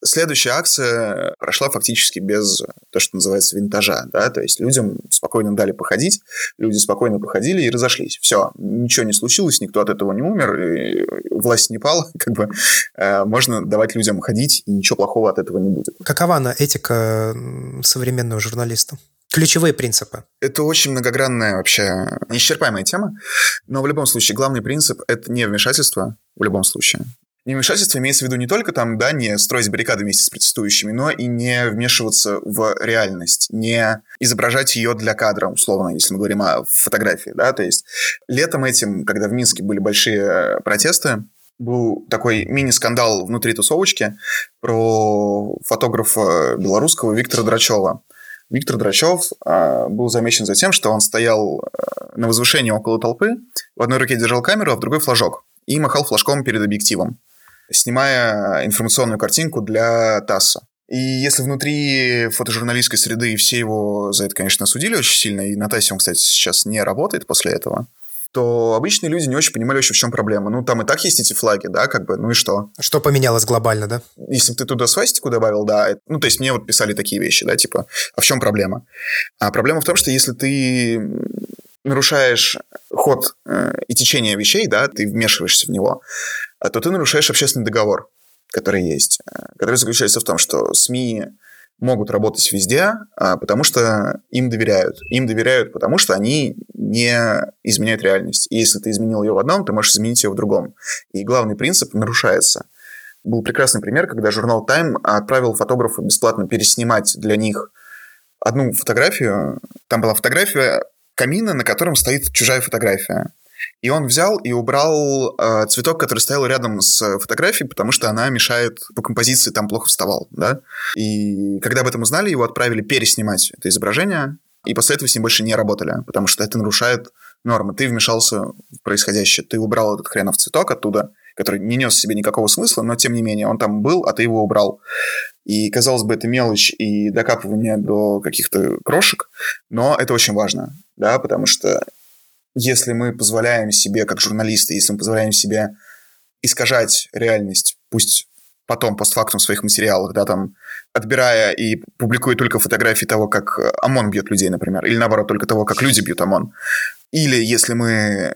Следующая акция прошла фактически без то, что называется винтажа, да, то есть людям спокойно дали походить, люди спокойно походили и разошлись. Все, ничего не случилось, никто от этого не умер, власть не пала, как бы э, можно давать людям ходить, и ничего плохого от этого не будет. Какова она этика современного журналиста? Ключевые принципы. Это очень многогранная вообще неисчерпаемая тема, но в любом случае главный принцип – это не вмешательство в любом случае. Невмешательство имеется в виду не только там, да, не строить баррикады вместе с протестующими, но и не вмешиваться в реальность, не изображать ее для кадра, условно, если мы говорим о фотографии, да, то есть летом этим, когда в Минске были большие протесты, был такой мини-скандал внутри тусовочки про фотографа белорусского Виктора Драчева. Виктор Драчев э, был замечен за тем, что он стоял э, на возвышении около толпы, в одной руке держал камеру, а в другой флажок, и махал флажком перед объективом, снимая информационную картинку для ТАССа. И если внутри фотожурналистской среды все его за это, конечно, осудили очень сильно, и на ТАССе он, кстати, сейчас не работает после этого, то обычные люди не очень понимали вообще, в чем проблема. Ну, там и так есть эти флаги, да, как бы, ну и что? Что поменялось глобально, да? Если бы ты туда свастику добавил, да, ну, то есть мне вот писали такие вещи, да, типа, а в чем проблема? А проблема в том, что если ты нарушаешь ход э, и течение вещей, да, ты вмешиваешься в него, то ты нарушаешь общественный договор, который есть, э, который заключается в том, что СМИ могут работать везде, а, потому что им доверяют. Им доверяют, потому что они не изменяют реальность. И если ты изменил ее в одном, ты можешь изменить ее в другом. И главный принцип нарушается. Был прекрасный пример, когда журнал Time отправил фотографу бесплатно переснимать для них одну фотографию. Там была фотография камина, на котором стоит чужая фотография. И он взял и убрал э, цветок, который стоял рядом с фотографией, потому что она мешает по композиции, там плохо вставал, да. И когда об этом узнали, его отправили переснимать это изображение, и после этого с ним больше не работали, потому что это нарушает нормы. Ты вмешался в происходящее, ты убрал этот хренов цветок оттуда, который не нес себе никакого смысла, но тем не менее он там был, а ты его убрал. И, казалось бы, это мелочь и докапывание до каких-то крошек, но это очень важно, да, потому что если мы позволяем себе, как журналисты, если мы позволяем себе искажать реальность, пусть потом, постфактум в своих материалах, да, там, отбирая и публикуя только фотографии того, как ОМОН бьет людей, например, или наоборот, только того, как люди бьют ОМОН. Или если мы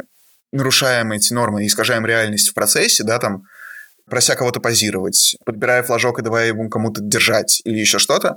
нарушаем эти нормы и искажаем реальность в процессе, да, там, прося кого-то позировать, подбирая флажок и давая ему кому-то держать или еще что-то,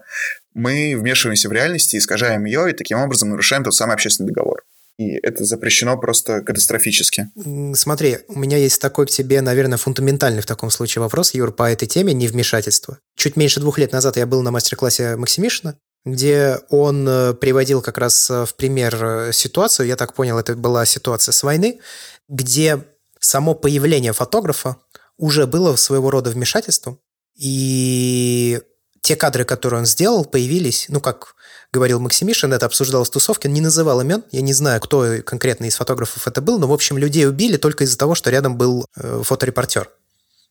мы вмешиваемся в реальность и искажаем ее, и таким образом нарушаем тот самый общественный договор и это запрещено просто катастрофически. Смотри, у меня есть такой к тебе, наверное, фундаментальный в таком случае вопрос, Юр, по этой теме невмешательства. Чуть меньше двух лет назад я был на мастер-классе Максимишина, где он э, приводил как раз э, в пример э, ситуацию, я так понял, это была ситуация с войны, где само появление фотографа уже было своего рода вмешательством, и те кадры, которые он сделал, появились, ну, как говорил Максимишин, это обсуждалось в тусовке, не называл имен, я не знаю, кто конкретно из фотографов это был, но, в общем, людей убили только из-за того, что рядом был э, фоторепортер,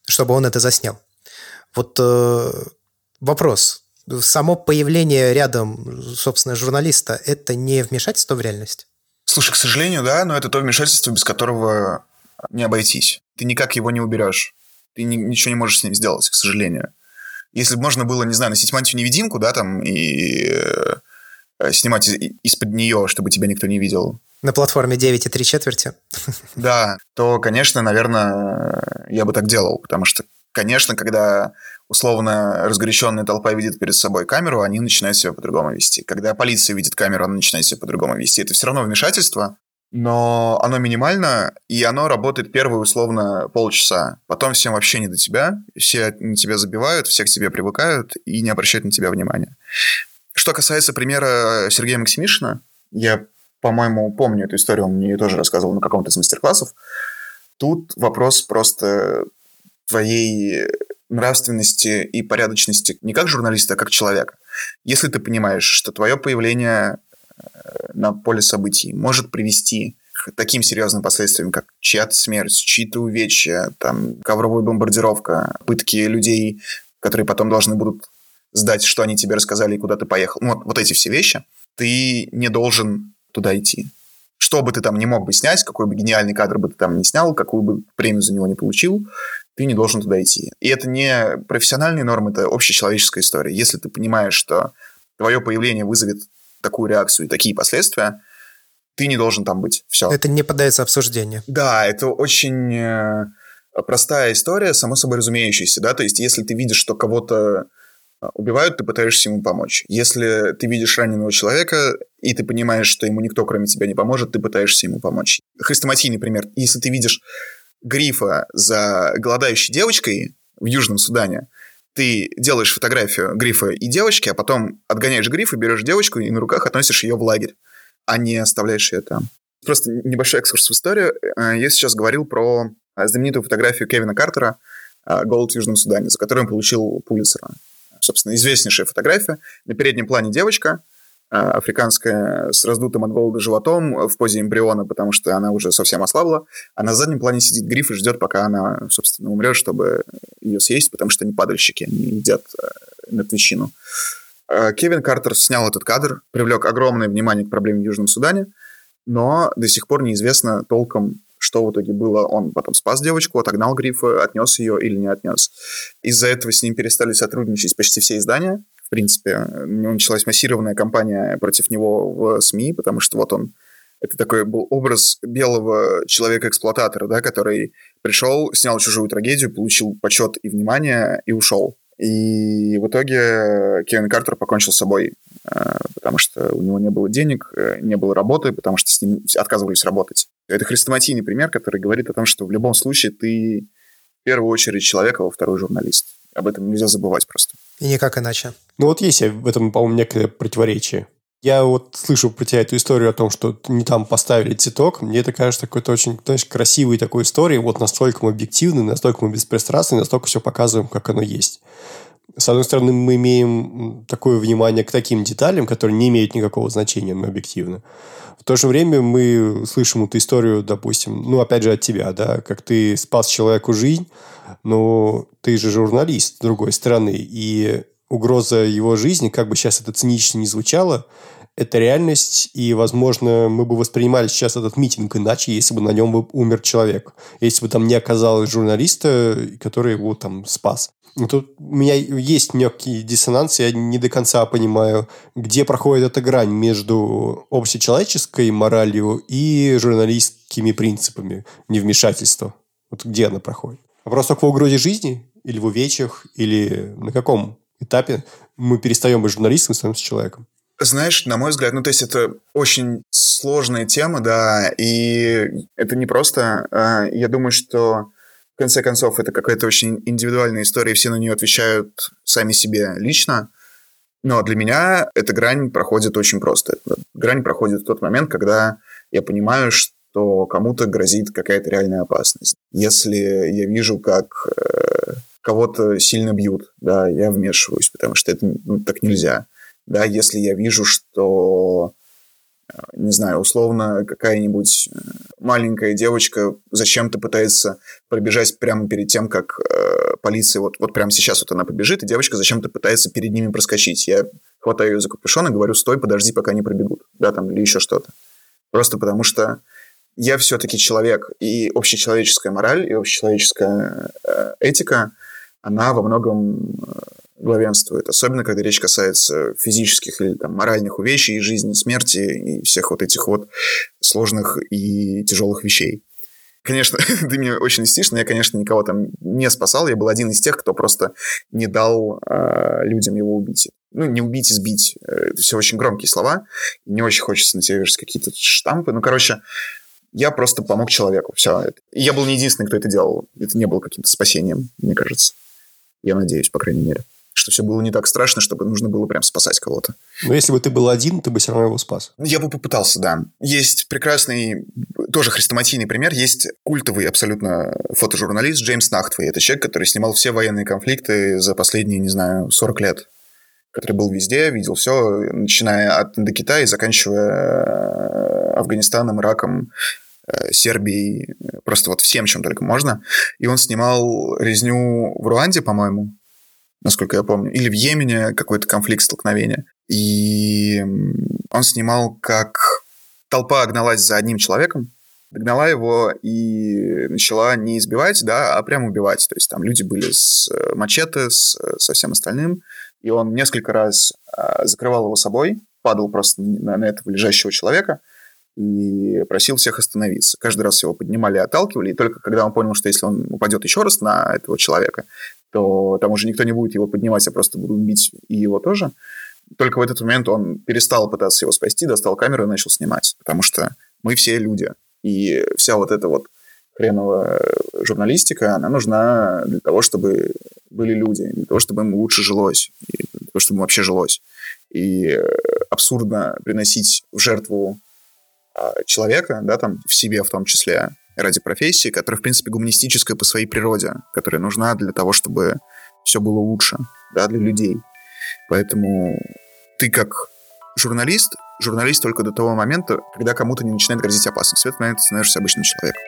чтобы он это заснял. Вот э, вопрос. Само появление рядом, собственно, журналиста – это не вмешательство в реальность? Слушай, к сожалению, да, но это то вмешательство, без которого не обойтись. Ты никак его не уберешь. Ты ни, ничего не можешь с ним сделать, к сожалению. Если бы можно было, не знаю, носить мантию-невидимку, да, там, и э, снимать из-под нее, чтобы тебя никто не видел. На платформе 9 и 3 четверти. Да, то, конечно, наверное, я бы так делал, потому что, конечно, когда условно разгоряченная толпа видит перед собой камеру, они начинают себя по-другому вести. Когда полиция видит камеру, она начинает себя по-другому вести. Это все равно вмешательство, но оно минимально, и оно работает первые, условно, полчаса. Потом всем вообще не до тебя, все на тебя забивают, все к тебе привыкают и не обращают на тебя внимания. Что касается примера Сергея Максимишина, я, по-моему, помню эту историю, он мне ее тоже рассказывал на каком-то из мастер-классов. Тут вопрос просто твоей нравственности и порядочности не как журналиста, а как человека. Если ты понимаешь, что твое появление на поле событий может привести к таким серьезным последствиям, как чья-то смерть, чьи-то увечья, там, ковровая бомбардировка, пытки людей, которые потом должны будут сдать, что они тебе рассказали и куда ты поехал. Вот, вот эти все вещи. Ты не должен туда идти. Что бы ты там не мог бы снять, какой бы гениальный кадр бы ты там не снял, какую бы премию за него не получил, ты не должен туда идти. И это не профессиональные нормы, это общечеловеческая история. Если ты понимаешь, что твое появление вызовет такую реакцию и такие последствия, ты не должен там быть. Все. Это не поддается обсуждению. Да, это очень э, простая история, само собой разумеющаяся, да, то есть если ты видишь, что кого-то убивают, ты пытаешься ему помочь. Если ты видишь раненого человека, и ты понимаешь, что ему никто, кроме тебя, не поможет, ты пытаешься ему помочь. Хрестоматийный пример. Если ты видишь грифа за голодающей девочкой в Южном Судане, ты делаешь фотографию грифа и девочки, а потом отгоняешь грифа, берешь девочку и на руках относишь ее в лагерь, а не оставляешь ее там. Просто небольшой экскурс в историю. Э, я сейчас говорил про э, знаменитую фотографию Кевина Картера «Голод в Южном Судане», за которую он получил Пулицера. Собственно, известнейшая фотография. На переднем плане девочка – а, африканская с раздутым от голода животом в позе эмбриона, потому что она уже совсем ослабла, а на заднем плане сидит гриф и ждет, пока она, собственно, умрет, чтобы ее съесть, потому что они падальщики, они едят э, мертвечину. А, Кевин Картер снял этот кадр, привлек огромное внимание к проблеме в Южном Судане, но до сих пор неизвестно толком, что в итоге было. Он потом спас девочку, отогнал грифа, отнес ее или не отнес. Из-за этого с ним перестали сотрудничать почти все издания, в принципе. У него началась массированная кампания против него в СМИ, потому что вот он это такой был образ белого человека-эксплуататора, да, который пришел, снял чужую трагедию, получил почет и внимание и ушел. И в итоге Кевин Картер покончил с собой, э, потому что у него не было денег, э, не было работы, потому что с ним отказывались работать. Это хрестоматийный пример, который говорит о том, что в любом случае ты в первую очередь человек, а во второй журналист. Об этом нельзя забывать просто. И никак иначе. Ну вот есть в этом, по-моему, некое противоречие. Я вот слышу про тебя эту историю о том, что не там поставили цветок. Мне это кажется какой-то очень, знаешь, красивой такой историей. Вот настолько мы объективны, настолько мы беспристрастны, настолько все показываем, как оно есть. С одной стороны, мы имеем такое внимание к таким деталям, которые не имеют никакого значения, но объективно. В то же время мы слышим эту историю, допустим, ну, опять же, от тебя, да, как ты спас человеку жизнь, но ты же журналист, с другой стороны, и угроза его жизни, как бы сейчас это цинично не звучало, это реальность, и, возможно, мы бы воспринимали сейчас этот митинг иначе, если бы на нем бы умер человек. Если бы там не оказалось журналиста, который его там спас. Тут у меня есть некий диссонанс, я не до конца понимаю, где проходит эта грань между общечеловеческой моралью и журналистскими принципами невмешательства. Вот где она проходит? Вопрос только в угрозе жизни? Или в увечьях? Или на каком этапе мы перестаем быть журналистом и становимся человеком? Знаешь, на мой взгляд, ну, то есть это очень сложная тема, да, и это не просто. А, я думаю, что в конце концов, это какая-то очень индивидуальная история, и все на нее отвечают сами себе лично. Но для меня эта грань проходит очень просто. Грань проходит в тот момент, когда я понимаю, что кому-то грозит какая-то реальная опасность. Если я вижу, как э, кого-то сильно бьют, да, я вмешиваюсь, потому что это ну, так нельзя. Да, если я вижу, что не знаю, условно какая-нибудь э, маленькая девочка зачем-то пытается пробежать прямо перед тем, как э, полиция, вот, вот прямо сейчас вот она побежит, и девочка зачем-то пытается перед ними проскочить. Я хватаю ее за капюшон и говорю, стой, подожди, пока не пробегут, да, там, или еще что-то. Просто потому что я все-таки человек, и общечеловеческая мораль, и общечеловеческая э, этика, она во многом э, главенствует, особенно когда речь касается физических или там, моральных увечий, жизни, смерти и всех вот этих вот сложных и тяжелых вещей. Конечно, ты меня очень льстишь, но я, конечно, никого там не спасал. Я был один из тех, кто просто не дал э, людям его убить. Ну, не убить, избить. Это все очень громкие слова. Не очень хочется на тебя какие-то штампы. Ну, короче, я просто помог человеку. Все. И я был не единственный, кто это делал. Это не было каким-то спасением, мне кажется. Я надеюсь, по крайней мере что все было не так страшно, чтобы нужно было прям спасать кого-то. Но если бы ты был один, ты бы все равно его спас. Я бы попытался, да. Есть прекрасный, тоже хрестоматийный пример. Есть культовый абсолютно фотожурналист Джеймс Нахтвей. Это человек, который снимал все военные конфликты за последние, не знаю, 40 лет который был везде, видел все, начиная от Индокитая и заканчивая э, Афганистаном, Ираком, э, Сербией, просто вот всем, чем только можно. И он снимал резню в Руанде, по-моему, насколько я помню, или в Йемене какой-то конфликт, столкновения. И он снимал, как толпа гналась за одним человеком, догнала его и начала не избивать, да, а прям убивать. То есть там люди были с э, мачете, с, со всем остальным, и он несколько раз а, закрывал его собой, падал просто на, на этого лежащего человека и просил всех остановиться. Каждый раз его поднимали и отталкивали, и только когда он понял, что если он упадет еще раз на этого человека, то там уже никто не будет его поднимать, а просто будут бить и его тоже. Только в этот момент он перестал пытаться его спасти, достал камеру и начал снимать, потому что мы все люди, и вся вот эта вот хреновая журналистика, она нужна для того, чтобы были люди, для того, чтобы им лучше жилось, и для того, чтобы им вообще жилось. И абсурдно приносить в жертву а, человека, да, там, в себе в том числе, ради профессии, которая, в принципе, гуманистическая по своей природе, которая нужна для того, чтобы все было лучше, да, для людей. Поэтому ты как журналист, журналист только до того момента, когда кому-то не начинает грозить опасность. В этот момент ты становишься обычным человеком.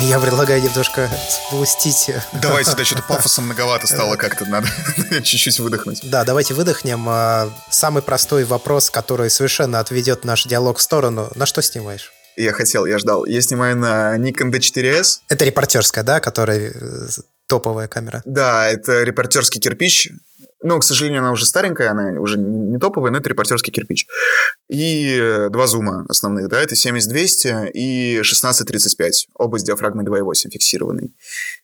Я предлагаю немножко спустить. Давай сюда что-то пафоса многовато стало как-то, надо чуть-чуть выдохнуть. Да, давайте выдохнем. А, самый простой вопрос, который совершенно отведет наш диалог в сторону. На что снимаешь? Я хотел, я ждал. Я снимаю на Nikon D4S. Это репортерская, да, которая э, топовая камера? Да, это репортерский кирпич. Ну, к сожалению, она уже старенькая, она уже не топовая, но это репортерский кирпич. И э, два зума основных, да, это 70-200 и 16-35. Оба с диафрагмой 2.8 фиксированный.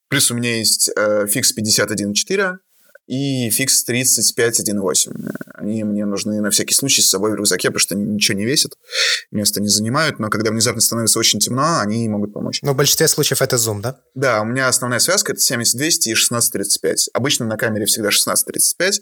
Плюс у меня есть э, фикс 51.4, и фикс 35.1.8. Они мне нужны на всякий случай с собой в рюкзаке, потому что ничего не весят, место не занимают, но когда внезапно становится очень темно, они могут помочь. Но в большинстве случаев это зум, да? Да, у меня основная связка это 70-200 и 16-35. Обычно на камере всегда 16-35,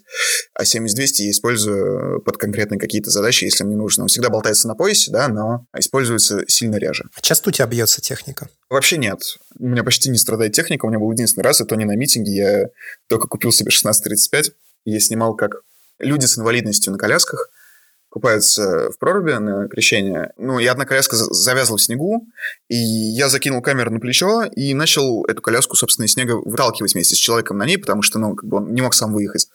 а 70-200 я использую под конкретные какие-то задачи, если мне нужно. Он всегда болтается на поясе, да, но используется сильно реже. А часто у тебя бьется техника? Вообще нет. У меня почти не страдает техника. У меня был единственный раз, и то не на митинге. Я только купил себе 1635. И я снимал, как люди с инвалидностью на колясках купаются в проруби на крещение. Ну, и одна коляска завязла в снегу, и я закинул камеру на плечо и начал эту коляску, собственно, из снега выталкивать вместе с человеком на ней, потому что, ну, как бы он не мог сам выехать.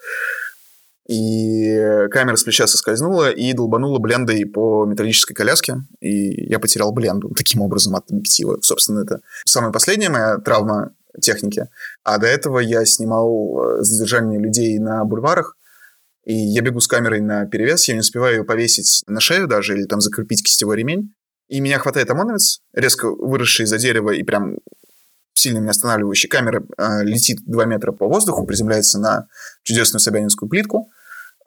И камера с плеча соскользнула и долбанула блендой по металлической коляске. И я потерял бленду таким образом от объектива. Собственно, это самая последняя моя травма техники. А до этого я снимал э, задержание людей на бульварах. И я бегу с камерой на перевес, я не успеваю ее повесить на шею даже или там закрепить кистевой ремень. И меня хватает ОМОНовец, резко выросший из-за дерева и прям сильно меня останавливающий. Камера э, летит 2 метра по воздуху, приземляется на чудесную собянинскую плитку.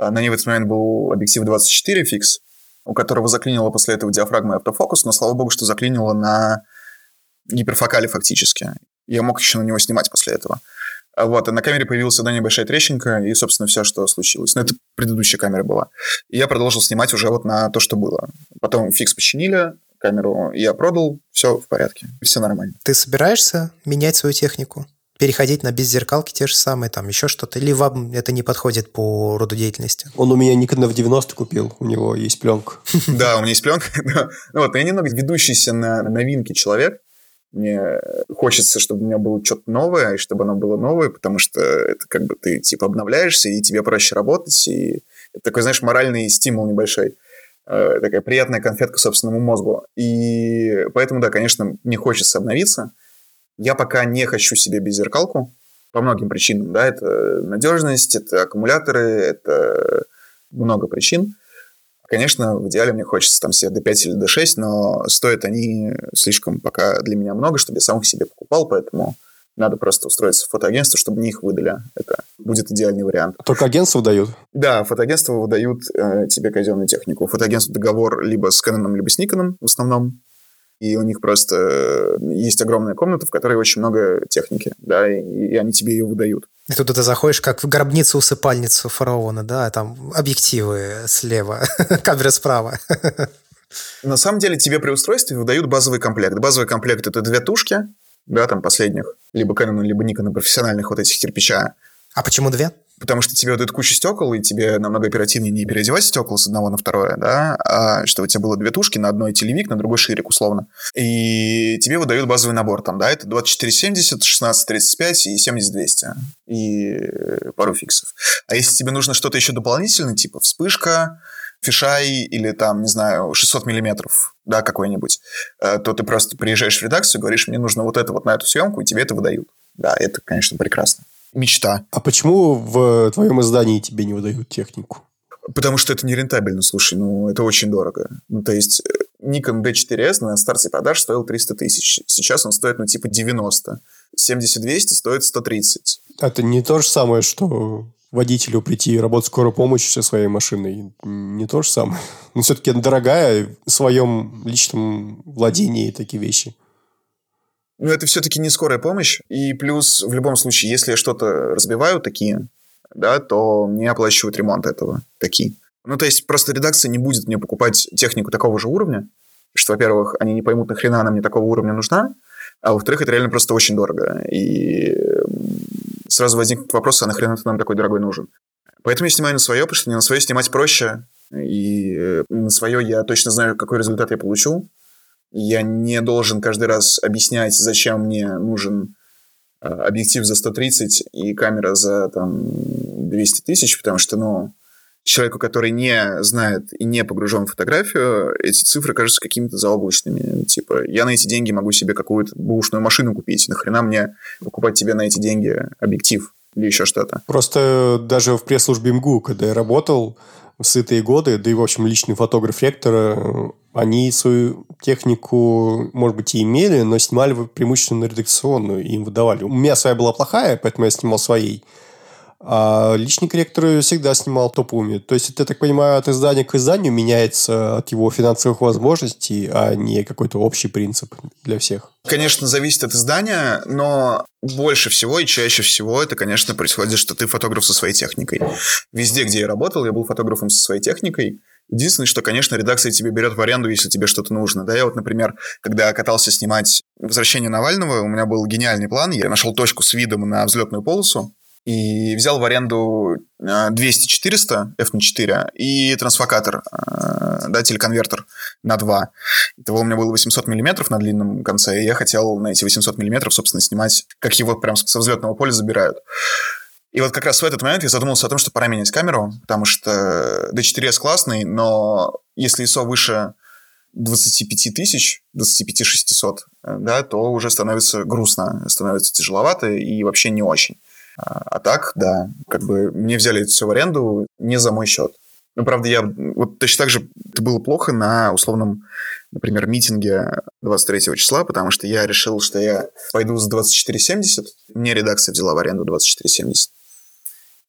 А, на ней в этот момент был объектив 24 фикс, у которого заклинило после этого диафрагмой автофокус, но слава богу, что заклинило на гиперфокале фактически. Я мог еще на него снимать после этого. А вот, и на камере появилась одна небольшая трещинка, и, собственно, все, что случилось. Но ну, это предыдущая камера была. И я продолжил снимать уже вот на то, что было. Потом фикс починили, камеру я продал, все в порядке, все нормально. Ты собираешься менять свою технику? Переходить на беззеркалки те же самые, там еще что-то? Или вам это не подходит по роду деятельности? Он у меня Nikon в 90 купил, у него есть пленка. Да, у меня есть пленка. Ну вот, я немного ведущийся на новинки человек. Мне хочется, чтобы у меня было что-то новое, и чтобы оно было новое, потому что это как бы ты типа обновляешься, и тебе проще работать, и это такой, знаешь, моральный стимул небольшой э, такая приятная конфетка собственному мозгу. И поэтому, да, конечно, мне хочется обновиться. Я пока не хочу себе беззеркалку по многим причинам. Да, это надежность, это аккумуляторы, это много причин. Конечно, в идеале мне хочется там себе D5 или D6, но стоят они слишком пока для меня много, чтобы я сам их себе покупал, поэтому надо просто устроиться в фотоагентство, чтобы мне их выдали. Это будет идеальный вариант. Только агентство выдают? Да, фотоагентство выдают э, тебе казенную технику. Фотоагентство договор либо с Canon, либо с Nikon в основном и у них просто э, есть огромная комната, в которой очень много техники, да, и, и они тебе ее выдают. И тут ты заходишь как в гробницу-усыпальницу фараона, да, там объективы слева, камера справа. На самом деле тебе при устройстве выдают базовый комплект. Базовый комплект — это две тушки, да, там последних, либо Canon, либо Nikon профессиональных вот этих кирпича. А почему две? Потому что тебе дают кучу стекол, и тебе намного оперативнее не переодевать стекла с одного на второе, да, а что у тебя было две тушки, на одной телевик, на другой ширик, условно. И тебе выдают базовый набор там, да, это 2470, 1635 и 7200. И пару фиксов. А если тебе нужно что-то еще дополнительное, типа вспышка, фишай или там, не знаю, 600 миллиметров, да, какой-нибудь, э, то ты просто приезжаешь в редакцию, говоришь, мне нужно вот это вот на эту съемку, и тебе это выдают. Да, это, конечно, прекрасно. Мечта. А почему в твоем издании тебе не выдают технику? Потому что это нерентабельно, слушай, ну, это очень дорого. Ну, то есть, э, Nikon D4S на старте продаж стоил 300 тысяч. Сейчас он стоит, ну, типа 90. 70-200 стоит 130. Это не то же самое, что водителю прийти работать скорой помощи со своей машиной. Не то же самое. Но все-таки дорогая в своем личном владении такие вещи. Ну, это все-таки не скорая помощь. И плюс, в любом случае, если что-то разбиваю такие, да, то мне оплачивают ремонт этого такие. Ну, то есть, просто редакция не будет мне покупать технику такого же уровня, что, во-первых, они не поймут, нахрена она мне такого уровня нужна, а во-вторых, это реально просто очень дорого. И сразу возникнет вопрос, а нахрена ты нам такой дорогой нужен? Поэтому я снимаю на свое, потому что не на свое снимать проще. И э, на свое я точно знаю, какой результат я получу. Я не должен каждый раз объяснять, зачем мне нужен э, объектив за 130 и камера за там 200 тысяч, потому что, ну, человеку, который не знает и не погружен в фотографию, эти цифры кажутся какими-то заоблачными. Типа, я на эти деньги могу себе какую-то бушную машину купить. Нахрена мне покупать тебе на эти деньги объектив или еще что-то? Просто даже в пресс-службе МГУ, когда я работал, в сытые годы, да и, в общем, личный фотограф ректора, они свою технику, может быть, и имели, но снимали преимущественно редакционную, и им выдавали. У меня своя была плохая, поэтому я снимал своей. А личный корректор всегда снимал топовыми. То есть, это, я так понимаю, от издания к изданию меняется от его финансовых возможностей, а не какой-то общий принцип для всех. Конечно, зависит от издания, но больше всего и чаще всего это, конечно, происходит, что ты фотограф со своей техникой. Везде, где я работал, я был фотографом со своей техникой. Единственное, что, конечно, редакция тебе берет в аренду, если тебе что-то нужно. Да, я вот, например, когда катался снимать «Возвращение Навального», у меня был гениальный план. Я нашел точку с видом на взлетную полосу, и взял в аренду 200-400 F4 и трансфокатор, э, да, телеконвертер на 2. Итого у меня было 800 миллиметров на длинном конце, и я хотел на эти 800 миллиметров, собственно, снимать, как его прям со взлетного поля забирают. И вот как раз в этот момент я задумался о том, что пора менять камеру, потому что D4S классный, но если ISO выше 25 тысяч, 25 600, э, да, то уже становится грустно, становится тяжеловато и вообще не очень. А так, да, как бы мне взяли это все в аренду не за мой счет. Ну, правда, я вот точно так же это было плохо на условном, например, митинге 23 числа, потому что я решил, что я пойду за 24,70. Мне редакция взяла в аренду 24,70.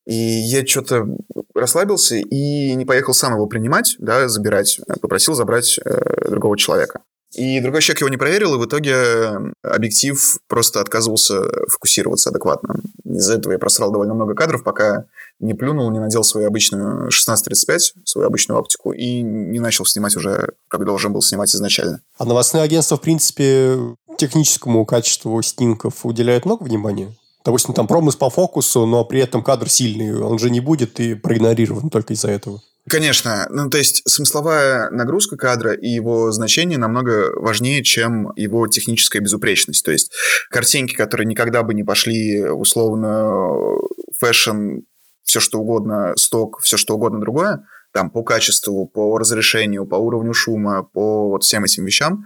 И я что-то расслабился и не поехал сам его принимать, да, забирать. Попросил забрать э, другого человека. И другой человек его не проверил, и в итоге объектив просто отказывался фокусироваться адекватно. Из-за этого я просрал довольно много кадров, пока не плюнул, не надел свою обычную 1635, свою обычную оптику, и не начал снимать уже, как должен был снимать изначально. А новостные агентства, в принципе, техническому качеству снимков уделяют много внимания? Допустим, там промах по фокусу, но при этом кадр сильный, он же не будет и проигнорирован только из-за этого. Конечно. Ну, то есть смысловая нагрузка кадра и его значение намного важнее, чем его техническая безупречность. То есть картинки, которые никогда бы не пошли условно fashion, все что угодно, сток, все что угодно другое, там по качеству, по разрешению, по уровню шума, по вот всем этим вещам,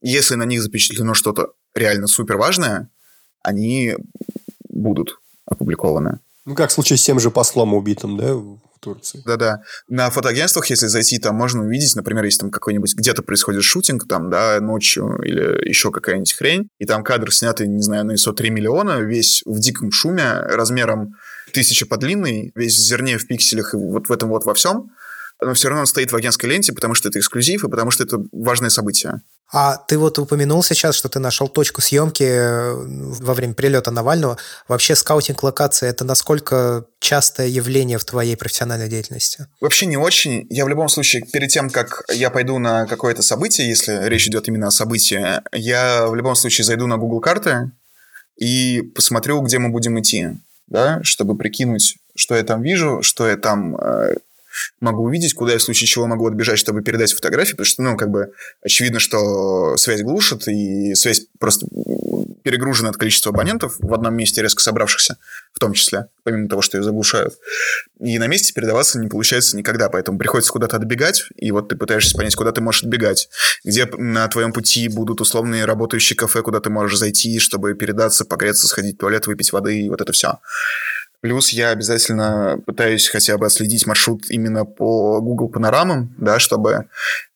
если на них запечатлено что-то реально супер важное, они будут опубликованы. Ну, как в случае с тем же послом убитым, да, Турции. Да-да. На фотоагентствах, если зайти, там можно увидеть, например, если там какой-нибудь где-то происходит шутинг, там, да, ночью или еще какая-нибудь хрень, и там кадр снятый, не знаю, на ISO 3 миллиона, весь в диком шуме, размером тысяча по длинной, весь в зерне, в пикселях и вот в этом вот во всем, но все равно он стоит в агентской ленте, потому что это эксклюзив и потому что это важное событие. А ты вот упомянул сейчас, что ты нашел точку съемки э, во время прилета Навального. Вообще скаутинг локации – это насколько частое явление в твоей профессиональной деятельности? Вообще не очень. Я в любом случае, перед тем, как я пойду на какое-то событие, если речь идет именно о событии, я в любом случае зайду на Google карты и посмотрю, где мы будем идти, да, чтобы прикинуть, что я там вижу, что я там э, могу увидеть, куда я в случае чего могу отбежать, чтобы передать фотографии, потому что, ну, как бы, очевидно, что связь глушит, и связь просто перегружена от количества абонентов в одном месте резко собравшихся, в том числе, помимо того, что ее заглушают. И на месте передаваться не получается никогда, поэтому приходится куда-то отбегать, и вот ты пытаешься понять, куда ты можешь отбегать, где на твоем пути будут условные работающие кафе, куда ты можешь зайти, чтобы передаться, погреться, сходить в туалет, выпить воды, и вот это все. Плюс я обязательно пытаюсь хотя бы отследить маршрут именно по Google панорамам, да, чтобы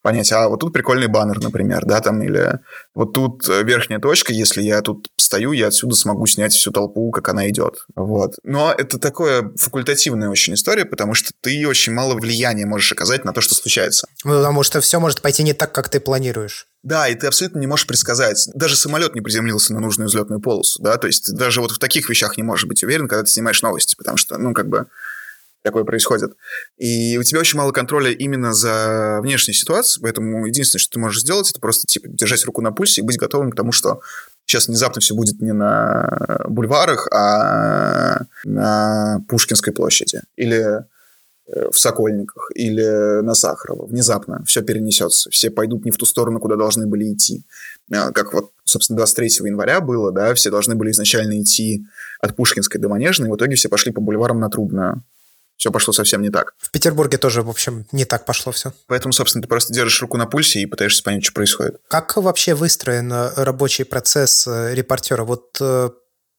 понять, а вот тут прикольный баннер, например, да, там, или вот тут верхняя точка, если я тут стою, я отсюда смогу снять всю толпу, как она идет. Вот. Но это такое факультативная очень история, потому что ты очень мало влияния можешь оказать на то, что случается. Ну, потому что все может пойти не так, как ты планируешь. Да, и ты абсолютно не можешь предсказать. Даже самолет не приземлился на нужную взлетную полосу, да, то есть даже вот в таких вещах не можешь быть уверен, когда ты снимаешь новости, потому что, ну, как бы такое происходит. И у тебя очень мало контроля именно за внешней ситуацией, поэтому единственное, что ты можешь сделать, это просто, типа, держать руку на пульсе и быть готовым к тому, что сейчас внезапно все будет не на бульварах, а на Пушкинской площади. Или в Сокольниках или на Сахарова. Внезапно все перенесется. Все пойдут не в ту сторону, куда должны были идти. А, как вот, собственно, 23 января было, да, все должны были изначально идти от Пушкинской до Манежной, и в итоге все пошли по бульварам на Трубную. Все пошло совсем не так. В Петербурге тоже, в общем, не так пошло все. Поэтому, собственно, ты просто держишь руку на пульсе и пытаешься понять, что происходит. Как вообще выстроен э, рабочий процесс э, репортера? Вот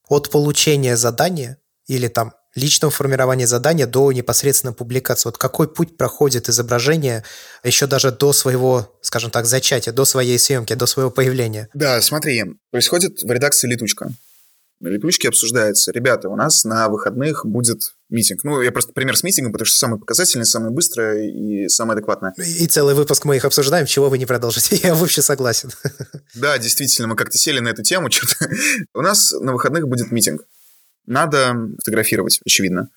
от получения задания или там личного формирования задания до непосредственно публикации. Вот какой путь проходит изображение еще даже до своего, скажем так, зачатия, до своей съемки, до своего появления? Да, смотри, происходит в редакции летучка. На летучке обсуждается, ребята, у нас на выходных будет митинг. Ну, я просто пример с митингом, потому что самый показательный, самый быстрый и самый адекватный. И целый выпуск мы их обсуждаем, чего вы не продолжите. Я вообще согласен. Да, действительно, мы как-то сели на эту тему. У нас на выходных будет митинг надо фотографировать, очевидно.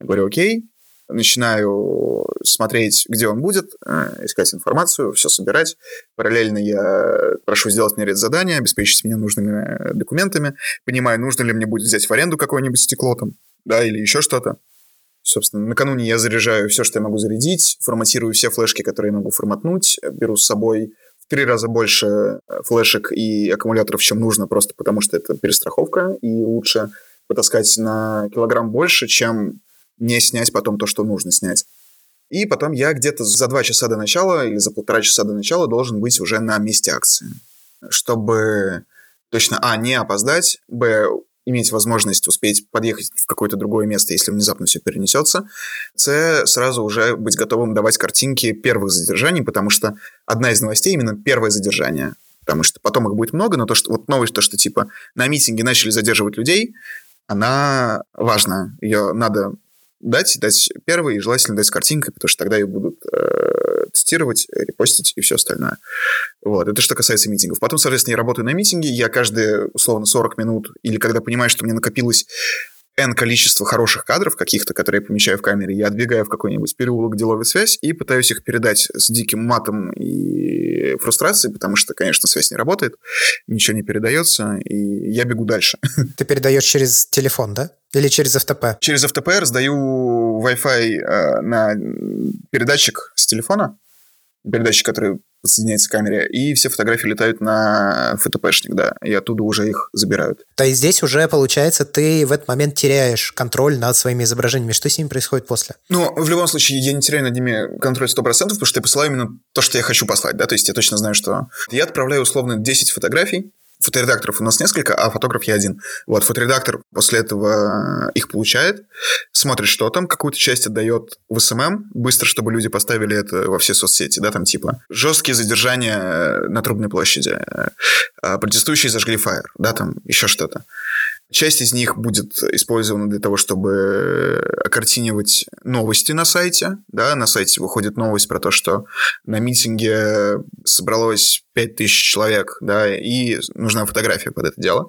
Я говорю, окей, начинаю смотреть, где он будет, э, искать информацию, все собирать. Параллельно я прошу сделать мне ряд задания, обеспечить меня нужными документами, понимаю, нужно ли мне будет взять в аренду какое-нибудь стекло там, да, или еще что-то. Собственно, накануне я заряжаю все, что я могу зарядить, форматирую все флешки, которые я могу форматнуть, беру с собой в три раза больше флешек и аккумуляторов, чем нужно, просто потому что это перестраховка, и лучше потаскать на килограмм больше, чем не снять потом то, что нужно снять. И потом я где-то за два часа до начала или за полтора часа до начала должен быть уже на месте акции, чтобы точно, а, не опоздать, б, иметь возможность успеть подъехать в какое-то другое место, если внезапно все перенесется, с, сразу уже быть готовым давать картинки первых задержаний, потому что одна из новостей именно первое задержание, потому что потом их будет много, но то, что вот новость, то, что типа на митинге начали задерживать людей, она важна. Ее надо дать, дать первой, и желательно дать с картинкой, потому что тогда ее будут э, тестировать, репостить и все остальное. Вот, это что касается митингов. Потом, соответственно, я работаю на митинге, я каждые, условно, 40 минут, или когда понимаю, что меня накопилось N количество хороших кадров каких-то, которые я помещаю в камере, я отбегаю в какой-нибудь переулок, где ловит связь, и пытаюсь их передать с диким матом и фрустрацией, потому что, конечно, связь не работает, ничего не передается, и я бегу дальше. Ты передаешь через телефон, да? Или через FTP? Через FTP раздаю Wi-Fi э, на передатчик с телефона, передатчик, который подсоединяется к камере, и все фотографии летают на фотопешник, да, и оттуда уже их забирают. То есть здесь уже, получается, ты в этот момент теряешь контроль над своими изображениями. Что с ними происходит после? Ну, в любом случае, я не теряю над ними контроль 100%, потому что я посылаю именно то, что я хочу послать, да, то есть я точно знаю, что... Я отправляю условно 10 фотографий, фоторедакторов у нас несколько, а фотограф я один. Вот, фоторедактор после этого их получает, смотрит, что там, какую-то часть отдает в SMM, быстро, чтобы люди поставили это во все соцсети, да, там типа жесткие задержания на Трубной площади, а протестующие зажгли фаер, да, там еще что-то. Часть из них будет использована для того, чтобы окартинивать новости на сайте. Да, на сайте выходит новость про то, что на митинге собралось 5000 человек, да, и нужна фотография под это дело.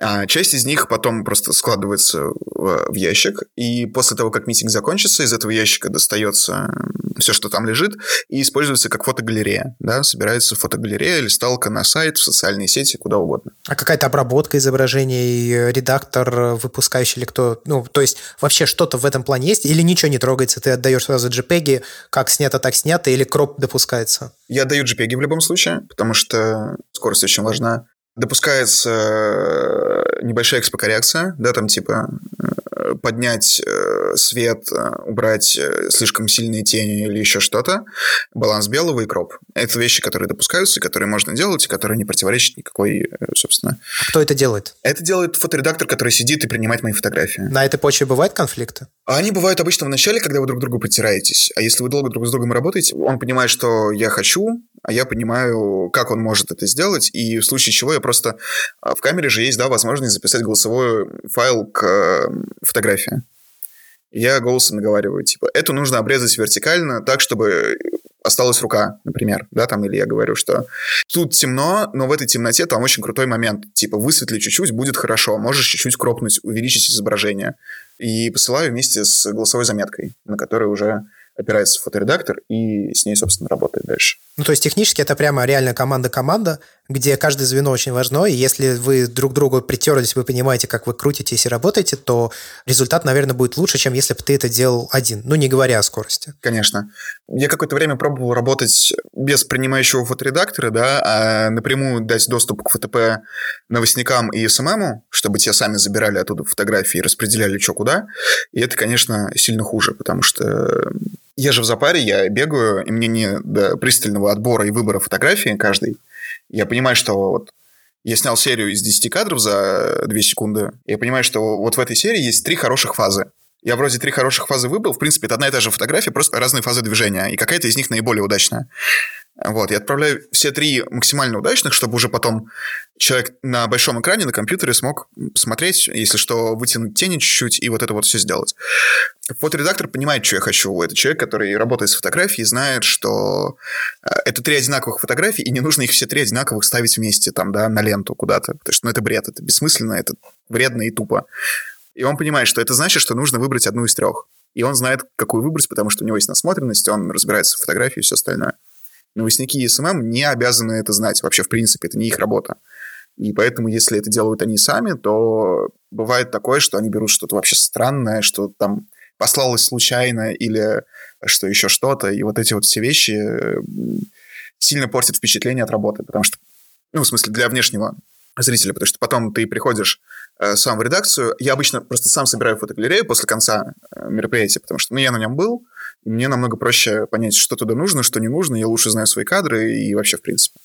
А часть из них потом просто складывается в, в ящик, и после того, как митинг закончится, из этого ящика достается все, что там лежит, и используется как фотогалерея, да, собирается фотогалерея, листалка на сайт, в социальные сети, куда угодно. А какая-то обработка изображений, э, редактор, э, выпускающий или кто, ну, то есть вообще что-то в этом плане есть или ничего не трогается, ты отдаешь сразу JPEG, как снято, так снято, или кроп допускается? Я отдаю JPEG в любом случае, потому что скорость очень важна. Допускается э, небольшая экспокоррекция, да, там типа поднять э, свет, э, убрать э, слишком сильные тени или еще что-то. Баланс белого и кроп. Это вещи, которые допускаются, которые можно делать, и которые не противоречат никакой, собственно... А кто это делает? Это делает фоторедактор, который сидит и принимает мои фотографии. На этой почве бывают конфликты? А они бывают обычно в начале, когда вы друг к другу притираетесь. А если вы долго друг с другом работаете, он понимает, что я хочу, а я понимаю, как он может это сделать, и в случае чего я просто... А, в камере же есть, да, возможность записать голосовой файл к фотографии. Я голосом наговариваю, типа, эту нужно обрезать вертикально так, чтобы осталась рука, например, да, там, или я говорю, что тут темно, но в этой темноте там очень крутой момент, типа, высветли чуть-чуть, будет хорошо, можешь чуть-чуть кропнуть, увеличить изображение. И посылаю вместе с голосовой заметкой, на которой уже опирается фоторедактор и с ней, собственно, работает дальше. Ну, то есть технически это прямо реально команда-команда, где каждое звено очень важно, и если вы друг другу притерлись, вы понимаете, как вы крутитесь и работаете, то результат, наверное, будет лучше, чем если бы ты это делал один, ну, не говоря о скорости. Конечно. Я какое-то время пробовал работать без принимающего фоторедактора, да, а напрямую дать доступ к ФТП новостникам и СММу, чтобы те сами забирали оттуда фотографии и распределяли что куда. И это, конечно, сильно хуже, потому что я же в запаре, я бегаю, и мне не до пристального отбора и выбора фотографии каждой. Я понимаю, что вот я снял серию из 10 кадров за 2 секунды. Я понимаю, что вот в этой серии есть три хороших фазы. Я вроде три хороших фазы выбрал. В принципе, это одна и та же фотография, просто разные фазы движения. И какая-то из них наиболее удачная. Вот, я отправляю все три максимально удачных, чтобы уже потом человек на большом экране на компьютере смог смотреть, если что, вытянуть тени чуть-чуть и вот это вот все сделать. Фоторедактор понимает, что я хочу. Это человек, который работает с фотографией, знает, что э, это три одинаковых фотографии, и не нужно их все три одинаковых ставить вместе там, да, на ленту куда-то. Потому что, ну, это бред, это бессмысленно, это вредно и тупо. И он понимает, что это значит, что нужно выбрать одну из трех. И он знает, какую выбрать, потому что у него есть насмотренность, он разбирается в фотографии и все остальное. Новостники и SMM не обязаны это знать. Вообще, в принципе, это не их работа. И поэтому, если это делают они сами, то бывает такое, что они берут что-то вообще странное, что там послалось случайно или что еще что-то. И вот эти вот все вещи сильно портят впечатление от работы, потому что, ну, в смысле, для внешнего зрителя, потому что потом ты приходишь э, сам в редакцию. Я обычно просто сам собираю фотогалерею после конца э, мероприятия, потому что, ну, я на нем был, мне намного проще понять, что туда нужно, что не нужно. Я лучше знаю свои кадры и вообще в принципе.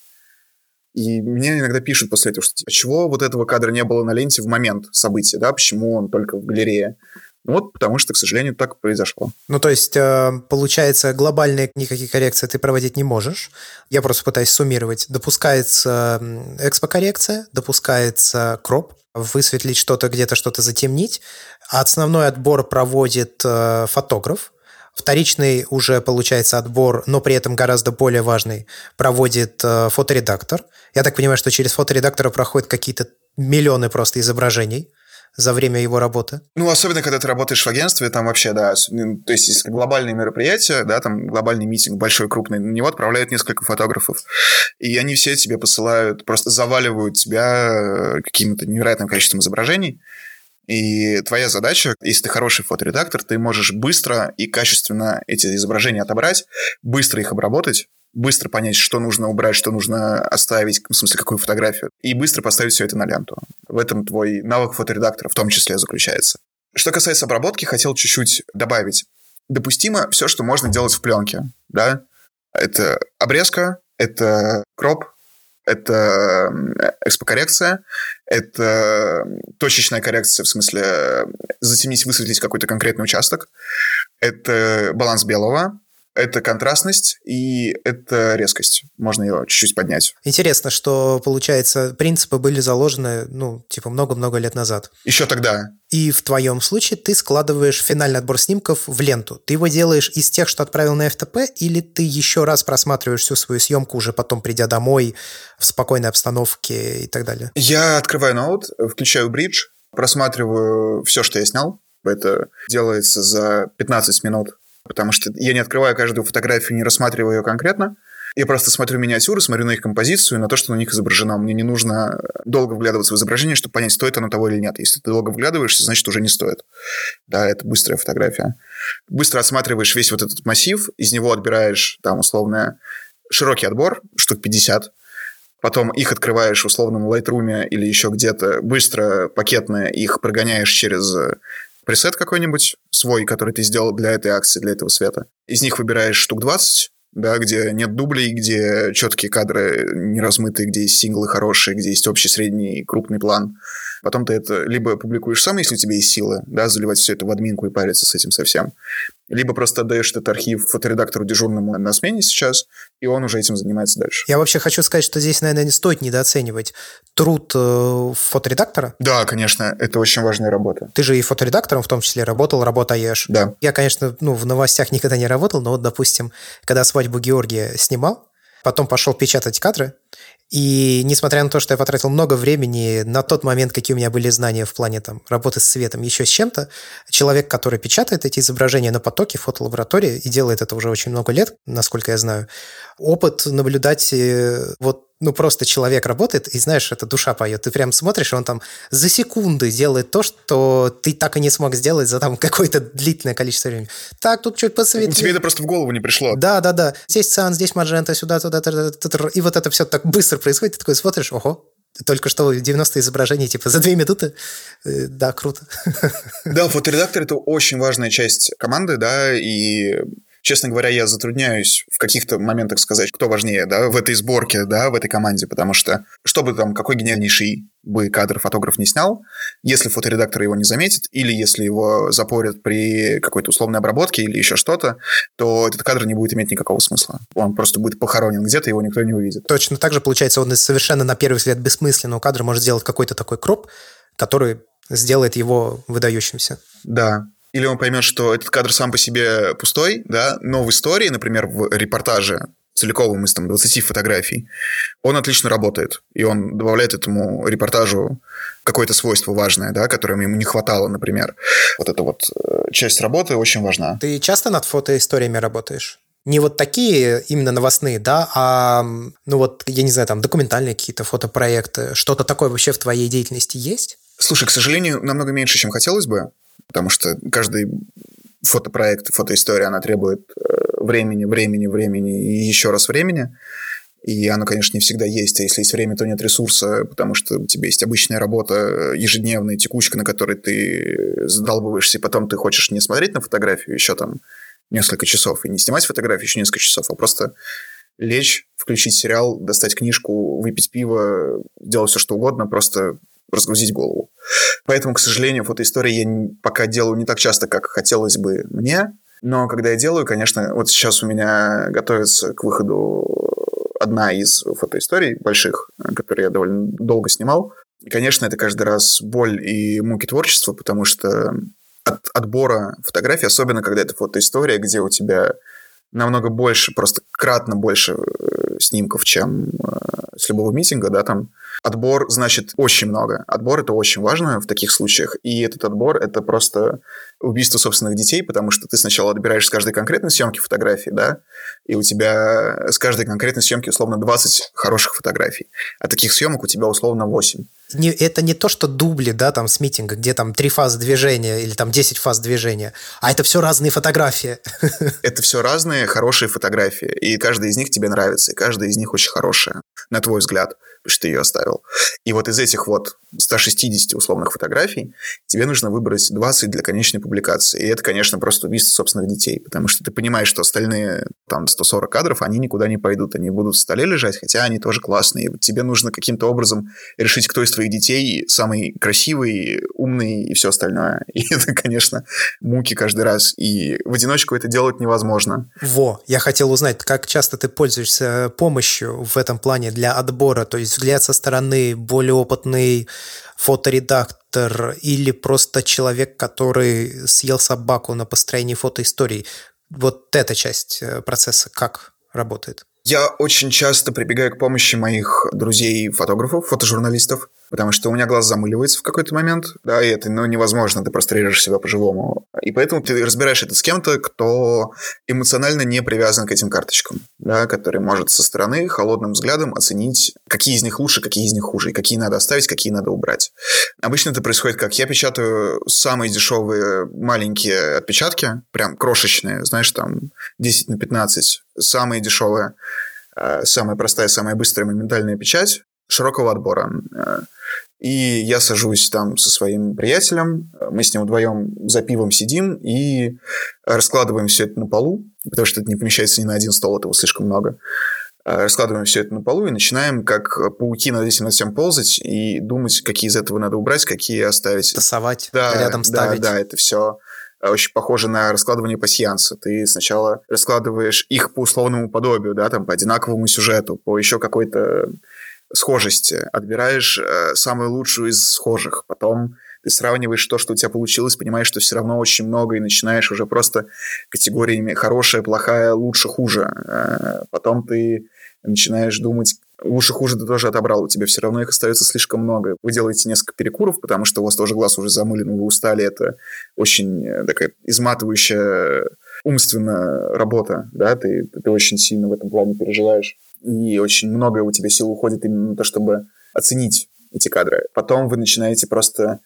И мне иногда пишут после этого, что типа, чего вот этого кадра не было на ленте в момент события, да, почему он только в галерее. Ну вот, потому что, к сожалению, так произошло. Ну, то есть, э, получается, глобальные никакие коррекции ты проводить не можешь. Я просто пытаюсь суммировать. Допускается экспокоррекция, допускается кроп, высветлить что-то, где-то что-то затемнить. А основной отбор проводит э, фотограф, Вторичный уже получается отбор, но при этом гораздо более важный, проводит э, фоторедактор. Я так понимаю, что через фоторедактора проходят какие-то миллионы просто изображений за время его работы? Ну, особенно, когда ты работаешь в агентстве, там вообще, да, то есть, если глобальные мероприятия, да, там глобальный митинг большой, крупный, на него отправляют несколько фотографов, и они все тебе посылают, просто заваливают тебя э, каким-то невероятным количеством изображений, и твоя задача, если ты хороший фоторедактор, ты можешь быстро и качественно эти изображения отобрать, быстро их обработать, быстро понять, что нужно убрать, что нужно оставить, в смысле, какую фотографию, и быстро поставить все это на ленту. В этом твой навык фоторедактора в том числе заключается. Что касается обработки, хотел чуть-чуть добавить. Допустимо все, что можно делать в пленке, да? Это обрезка, это кроп, это экспокоррекция, это точечная коррекция, в смысле затемнить, высветлить какой-то конкретный участок, это баланс белого, это контрастность и это резкость. Можно ее чуть-чуть поднять. Интересно, что, получается, принципы были заложены, ну, типа, много-много лет назад. Еще тогда. И в твоем случае ты складываешь финальный отбор снимков в ленту. Ты его делаешь из тех, что отправил на FTP, или ты еще раз просматриваешь всю свою съемку, уже потом придя домой в спокойной обстановке и так далее? Я открываю ноут, включаю бридж, просматриваю все, что я снял. Это делается за 15 минут потому что я не открываю каждую фотографию, не рассматриваю ее конкретно. Я просто смотрю миниатюры, смотрю на их композицию, на то, что на них изображено. Мне не нужно долго вглядываться в изображение, чтобы понять, стоит оно того или нет. Если ты долго вглядываешься, значит, уже не стоит. Да, это быстрая фотография. Быстро осматриваешь весь вот этот массив, из него отбираешь там условно широкий отбор, штук 50, потом их открываешь условно на Lightroom или еще где-то, быстро пакетно их прогоняешь через пресет какой-нибудь свой, который ты сделал для этой акции, для этого света. Из них выбираешь штук 20, да, где нет дублей, где четкие кадры не размытые, где есть синглы хорошие, где есть общий, средний, крупный план. Потом ты это либо публикуешь сам, если у тебя есть силы, да, заливать все это в админку и париться с этим совсем, либо просто отдаешь этот архив фоторедактору дежурному на смене сейчас, и он уже этим занимается дальше. Я вообще хочу сказать, что здесь, наверное, не стоит недооценивать труд э, фоторедактора. Да, конечно, это очень важная работа. Ты же и фоторедактором в том числе работал, работаешь. Да. Я, конечно, ну, в новостях никогда не работал, но вот, допустим, когда свадьбу Георгия снимал, потом пошел печатать кадры, и несмотря на то, что я потратил много времени на тот момент, какие у меня были знания в плане там, работы с цветом, еще с чем-то, человек, который печатает эти изображения на потоке фотолаборатории и делает это уже очень много лет, насколько я знаю, опыт наблюдать э, вот ну, просто человек работает, и знаешь, это душа поет. Ты прям смотришь, он там за секунды делает то, что ты так и не смог сделать за там какое-то длительное количество времени. Так, тут чуть посветлее. Тебе это просто в голову не пришло. Да, да, да. Здесь циан, здесь маджента, сюда, туда, туда, туда, и вот это все так быстро происходит. Ты такой смотришь, ого, только что 90 изображений, типа, за две минуты. Э, да, круто. Да, фоторедактор – это очень важная часть команды, да, и честно говоря, я затрудняюсь в каких-то моментах сказать, кто важнее, да, в этой сборке, да, в этой команде, потому что, чтобы там какой гениальнейший бы кадр фотограф не снял, если фоторедактор его не заметит, или если его запорят при какой-то условной обработке или еще что-то, то этот кадр не будет иметь никакого смысла. Он просто будет похоронен где-то, его никто не увидит. Точно так же, получается, он из совершенно на первый взгляд бессмысленного кадра может сделать какой-то такой кроп, который сделает его выдающимся. Да, или он поймет, что этот кадр сам по себе пустой, да, но в истории, например, в репортаже целиковым из там 20 фотографий, он отлично работает, и он добавляет этому репортажу какое-то свойство важное, да, которое ему не хватало, например. Вот эта вот э, часть работы очень важна. Ты часто над фотоисториями работаешь? Не вот такие именно новостные, да, а, ну вот, я не знаю, там, документальные какие-то фотопроекты, что-то такое вообще в твоей деятельности есть? Слушай, к сожалению, намного меньше, чем хотелось бы потому что каждый фотопроект, фотоистория, она требует э, времени, времени, времени и еще раз времени. И оно, конечно, не всегда есть. А если есть время, то нет ресурса, потому что у тебя есть обычная работа, э, ежедневная текучка, на которой ты задалбываешься, и потом ты хочешь не смотреть на фотографию еще там несколько часов, и не снимать фотографию еще несколько часов, а просто лечь, включить сериал, достать книжку, выпить пиво, делать все, что угодно, просто разгрузить голову. Поэтому, к сожалению, фотоистории я пока делаю не так часто, как хотелось бы мне. Но когда я делаю, конечно, вот сейчас у меня готовится к выходу одна из фотоисторий больших, которые я довольно долго снимал. И, конечно, это каждый раз боль и муки творчества, потому что от отбора фотографий, особенно когда это фотоистория, где у тебя намного больше, просто кратно больше э, снимков, чем э, с любого митинга, да, там Отбор значит очень много. Отбор это очень важно в таких случаях. И этот отбор это просто убийство собственных детей, потому что ты сначала отбираешь с каждой конкретной съемки фотографии, да, и у тебя с каждой конкретной съемки условно 20 хороших фотографий. А таких съемок у тебя условно 8 не, это не то, что дубли, да, там с митинга, где там три фазы движения или там 10 фаз движения, а это все разные фотографии. Это все разные хорошие фотографии, и каждая из них тебе нравится, и каждая из них очень хорошая, на твой взгляд, что ты ее оставил. И вот из этих вот 160 условных фотографий тебе нужно выбрать 20 для конечной публикации. И это, конечно, просто убийство собственных детей, потому что ты понимаешь, что остальные там 140 кадров, они никуда не пойдут, они будут в столе лежать, хотя они тоже классные. Тебе нужно каким-то образом решить, кто из твоих детей самый красивый, умный и все остальное. И это, конечно, муки каждый раз. И в одиночку это делать невозможно. Во, я хотел узнать, как часто ты пользуешься помощью в этом плане для отбора, то есть взгляд со стороны, более опытный фоторедактор или просто человек, который съел собаку на построении фотоисторий. Вот эта часть э, процесса как работает? Я очень часто прибегаю к помощи моих друзей-фотографов, фотожурналистов, потому что у меня глаз замыливается в какой-то момент, да, и это ну, невозможно, ты просто режешь себя по-живому. И поэтому ты разбираешь это с кем-то, кто эмоционально не привязан к этим карточкам, да, который может со стороны холодным взглядом оценить, какие из них лучше, какие из них хуже, и какие надо оставить, какие надо убрать. Обычно это происходит как? Я печатаю самые дешевые маленькие отпечатки, прям крошечные, знаешь, там 10 на 15, самые дешевые, э, самая простая, самая быстрая моментальная печать широкого отбора. Э, и я сажусь там со своим приятелем, мы с ним вдвоем за пивом сидим и раскладываем все это на полу, потому что это не помещается ни на один стол, этого слишком много. Раскладываем все это на полу и начинаем, как пауки над этим над всем ползать и думать, какие из этого надо убрать, какие оставить. Тасовать, да, рядом ставить. Да, да, это все очень похоже на раскладывание пассианса. Ты сначала раскладываешь их по условному подобию, да, там, по одинаковому сюжету, по еще какой-то схожести, отбираешь э, самую лучшую из схожих, потом ты сравниваешь то, что у тебя получилось, понимаешь, что все равно очень много, и начинаешь уже просто категориями хорошая, плохая, лучше, хуже. Э, потом ты начинаешь думать, лучше, хуже ты тоже отобрал, у тебя все равно их остается слишком много. Вы делаете несколько перекуров, потому что у вас тоже глаз уже замылен, вы устали, это очень э, такая изматывающая умственная работа, да, ты, ты очень сильно в этом плане переживаешь и очень много у тебя сил уходит именно на то, чтобы оценить эти кадры. Потом вы начинаете просто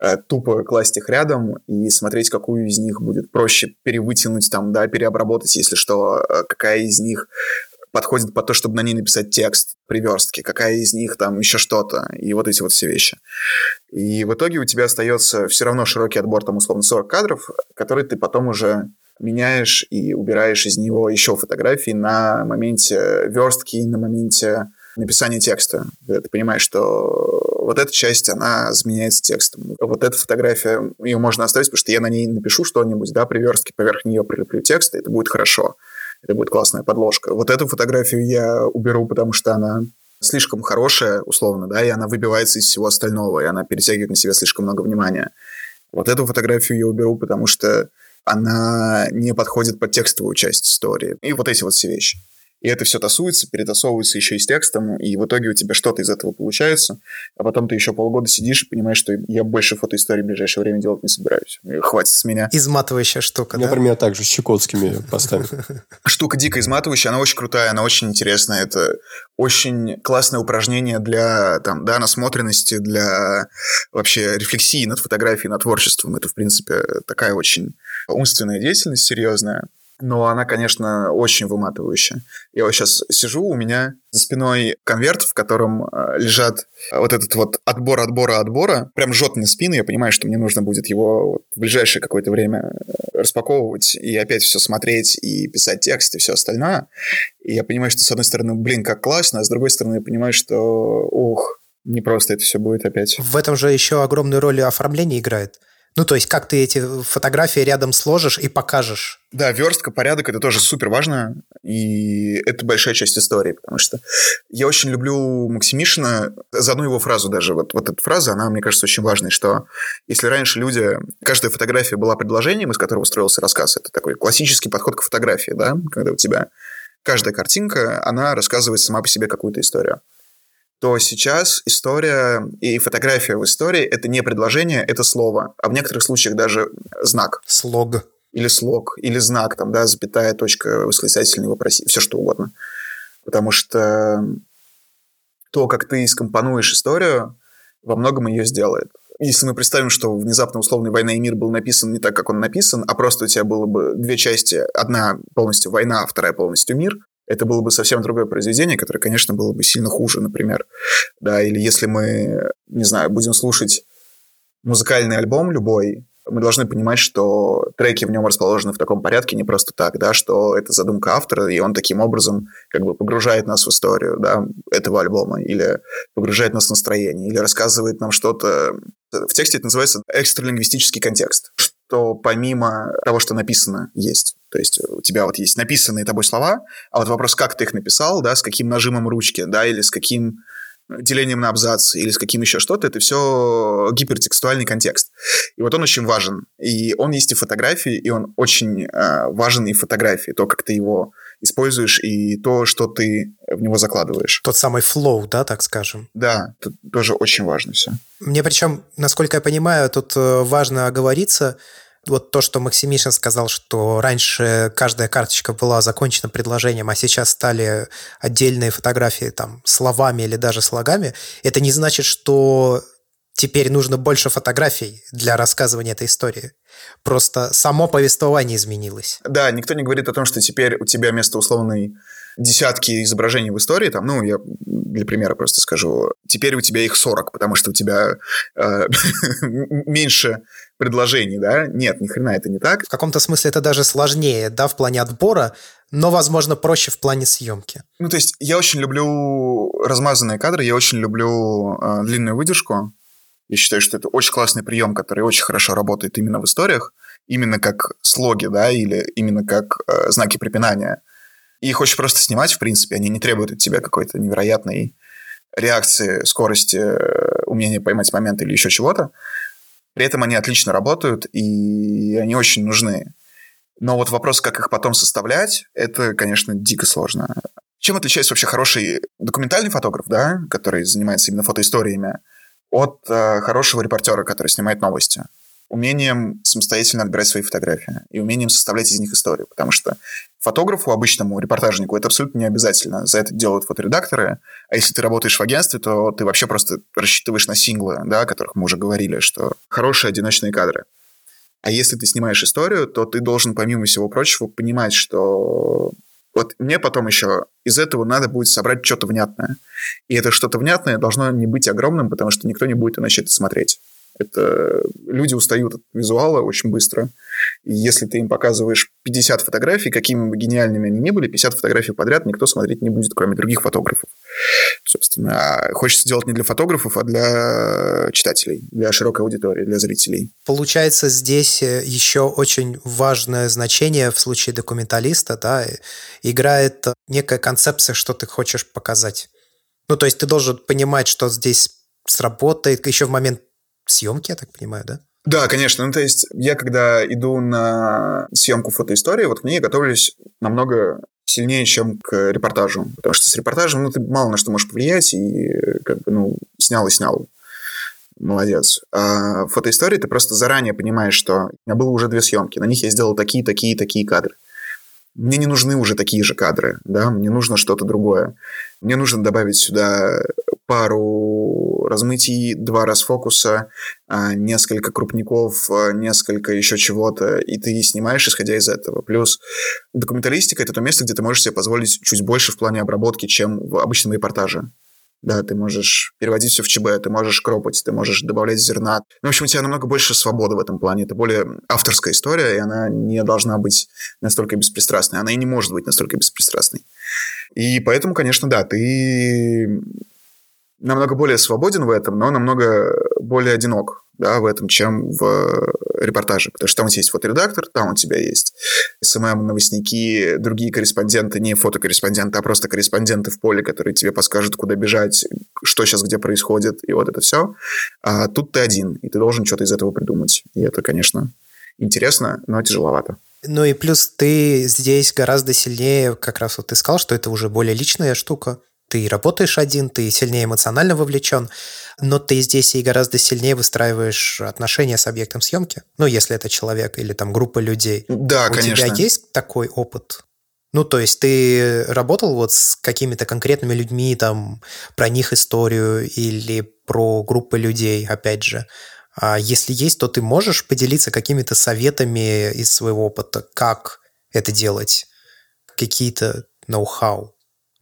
э, тупо класть их рядом и смотреть, какую из них будет проще перевытянуть, там, да, переобработать, если что, э, какая из них подходит под то, чтобы на ней написать текст, приверстки, какая из них там еще что-то, и вот эти вот все вещи. И в итоге у тебя остается все равно широкий отбор, там, условно, 40 кадров, которые ты потом уже меняешь и убираешь из него еще фотографии на моменте верстки, на моменте написания текста. Ты понимаешь, что вот эта часть, она заменяется текстом. Вот эта фотография, ее можно оставить, потому что я на ней напишу что-нибудь, да, при верстке, поверх нее прилеплю текст, и это будет хорошо. Это будет классная подложка. Вот эту фотографию я уберу, потому что она слишком хорошая, условно, да, и она выбивается из всего остального, и она перетягивает на себя слишком много внимания. Вот эту фотографию я уберу, потому что она не подходит под текстовую часть истории. И вот эти вот все вещи. И это все тасуется, перетасовывается еще и с текстом, и в итоге у тебя что-то из этого получается, а потом ты еще полгода сидишь и понимаешь, что я больше фотоистории в ближайшее время делать не собираюсь. Хватит с меня. Изматывающая штука, да? Например, так же с Чукотскими постами. Штука дико изматывающая, она очень крутая, она очень интересная. Это очень классное упражнение для там, да, насмотренности, для вообще рефлексии над фотографией, над творчеством. Это, в принципе, такая очень умственная деятельность серьезная. Но она, конечно, очень выматывающая. Я вот сейчас сижу, у меня за спиной конверт, в котором э, лежат вот этот вот отбор отбора отбора. Прям жжет мне спину, я понимаю, что мне нужно будет его в ближайшее какое-то время э, распаковывать и опять все смотреть и писать текст и все остальное. И я понимаю, что с одной стороны, блин, как классно, а с другой стороны, я понимаю, что, ух, не просто это все будет опять. В этом же еще огромную роль оформление играет. Ну, то есть, как ты эти фотографии рядом сложишь и покажешь. Да, верстка, порядок, это тоже супер важно, и это большая часть истории, потому что я очень люблю Максимишина, за одну его фразу даже, вот, вот эта фраза, она, мне кажется, очень важной, что если раньше люди, каждая фотография была предложением, из которого строился рассказ, это такой классический подход к фотографии, да, когда у тебя каждая картинка, она рассказывает сама по себе какую-то историю то сейчас история и фотография в истории – это не предложение, это слово, а в некоторых случаях даже знак. Слог. Или слог, или знак, там, да, запятая, точка, восклицательный, вопросительный, все что угодно. Потому что то, как ты скомпонуешь историю, во многом ее сделает. Если мы представим, что внезапно условный «Война и мир» был написан не так, как он написан, а просто у тебя было бы две части, одна полностью война, а вторая полностью мир, это было бы совсем другое произведение, которое, конечно, было бы сильно хуже, например. Да, или если мы, не знаю, будем слушать музыкальный альбом любой, мы должны понимать, что треки в нем расположены в таком порядке не просто так, да, что это задумка автора, и он таким образом как бы погружает нас в историю, да, этого альбома, или погружает нас в настроение, или рассказывает нам что-то... В тексте это называется экстралингвистический контекст, что помимо того, что написано, есть. То есть у тебя вот есть написанные тобой слова, а вот вопрос, как ты их написал, да, с каким нажимом ручки, да, или с каким делением на абзац или с каким еще что-то, это все гипертекстуальный контекст. И вот он очень важен. И он есть и фотографии, и он очень э, важен и в фотографии, то, как ты его используешь и то, что ты в него закладываешь. Тот самый флоу, да, так скажем. Да, тут тоже очень важно все. Мне причем, насколько я понимаю, тут э, важно оговориться, вот то, что Максимишин сказал, что раньше каждая карточка была закончена предложением, а сейчас стали отдельные фотографии там словами или даже слогами, это не значит, что теперь нужно больше фотографий для рассказывания этой истории. Просто само повествование изменилось. Да, никто не говорит о том, что теперь у тебя вместо условной десятки изображений в истории, там, ну, я для примера просто скажу, теперь у тебя их 40, потому что у тебя э, меньше предложений, да? Нет, ни хрена это не так. В каком-то смысле это даже сложнее, да, в плане отбора, но, возможно, проще в плане съемки. Ну, то есть я очень люблю размазанные кадры, я очень люблю э, длинную выдержку. Я считаю, что это очень классный прием, который очень хорошо работает именно в историях, именно как слоги, да, или именно как э, знаки препинания. И их очень просто снимать, в принципе, они не требуют от тебя какой-то невероятной реакции, скорости, э, умения поймать момент или еще чего-то. При этом они отлично работают, и они очень нужны. Но вот вопрос, как их потом составлять, это, конечно, дико сложно. Чем отличается вообще хороший документальный фотограф, да, который занимается именно фотоисториями, от э, хорошего репортера, который снимает новости? Умением самостоятельно отбирать свои фотографии и умением составлять из них историю. Потому что фотографу, обычному репортажнику, это абсолютно не обязательно. За это делают фоторедакторы. А если ты работаешь в агентстве, то ты вообще просто рассчитываешь на синглы, да, о которых мы уже говорили, что хорошие одиночные кадры. А если ты снимаешь историю, то ты должен, помимо всего прочего, понимать, что вот мне потом еще из этого надо будет собрать что-то внятное. И это что-то внятное должно не быть огромным, потому что никто не будет иначе это смотреть. Это люди устают от визуала очень быстро. И если ты им показываешь 50 фотографий, какими бы гениальными они ни были, 50 фотографий подряд никто смотреть не будет, кроме других фотографов. Собственно, а хочется делать не для фотографов, а для читателей, для широкой аудитории, для зрителей. Получается, здесь э, еще очень важное значение в случае документалиста, да, играет некая концепция, что ты хочешь показать. Ну, то есть ты должен понимать, что здесь сработает еще в момент съемки, я так понимаю, да? Да, конечно. Ну, то есть я, когда иду на съемку фотоистории, вот к ней готовлюсь намного сильнее, чем к репортажу. Потому что с репортажем, ну, ты мало на что можешь повлиять, и как бы, ну, снял и снял. Молодец. А фотоистории ты просто заранее понимаешь, что у меня было уже две съемки, на них я сделал такие, такие, такие кадры. Мне не нужны уже такие же кадры, да, мне нужно что-то другое. Мне нужно добавить сюда пару размытий, два расфокуса, а, несколько крупников, а, несколько еще чего-то, и ты снимаешь, исходя из этого. Плюс документалистика — это то место, где ты можешь себе позволить чуть больше в плане обработки, чем в обычном репортаже. Да, ты можешь переводить все в ЧБ, ты можешь кропать, ты можешь добавлять зерна. Ну, в общем, у тебя намного больше свободы в этом плане. Это более авторская история, и она не должна быть настолько беспристрастной. Она и не может быть настолько беспристрастной. И поэтому, конечно, да, ты намного более свободен в этом, но намного более одинок да, в этом, чем в репортаже. Потому что там у тебя есть фоторедактор, там у тебя есть SMM, новостники, другие корреспонденты, не фотокорреспонденты, а просто корреспонденты в поле, которые тебе подскажут, куда бежать, что сейчас где происходит, и вот это все. А тут ты один, и ты должен что-то из этого придумать. И это, конечно, интересно, но тяжеловато. Ну и плюс ты здесь гораздо сильнее, как раз вот ты сказал, что это уже более личная штука. Ты работаешь один, ты сильнее эмоционально вовлечен но ты здесь и гораздо сильнее выстраиваешь отношения с объектом съемки. Ну, если это человек или там группа людей. Да, У конечно. У тебя есть такой опыт? Ну, то есть ты работал вот с какими-то конкретными людьми, там, про них историю или про группы людей, опять же. А если есть, то ты можешь поделиться какими-то советами из своего опыта, как это делать? Какие-то ноу-хау?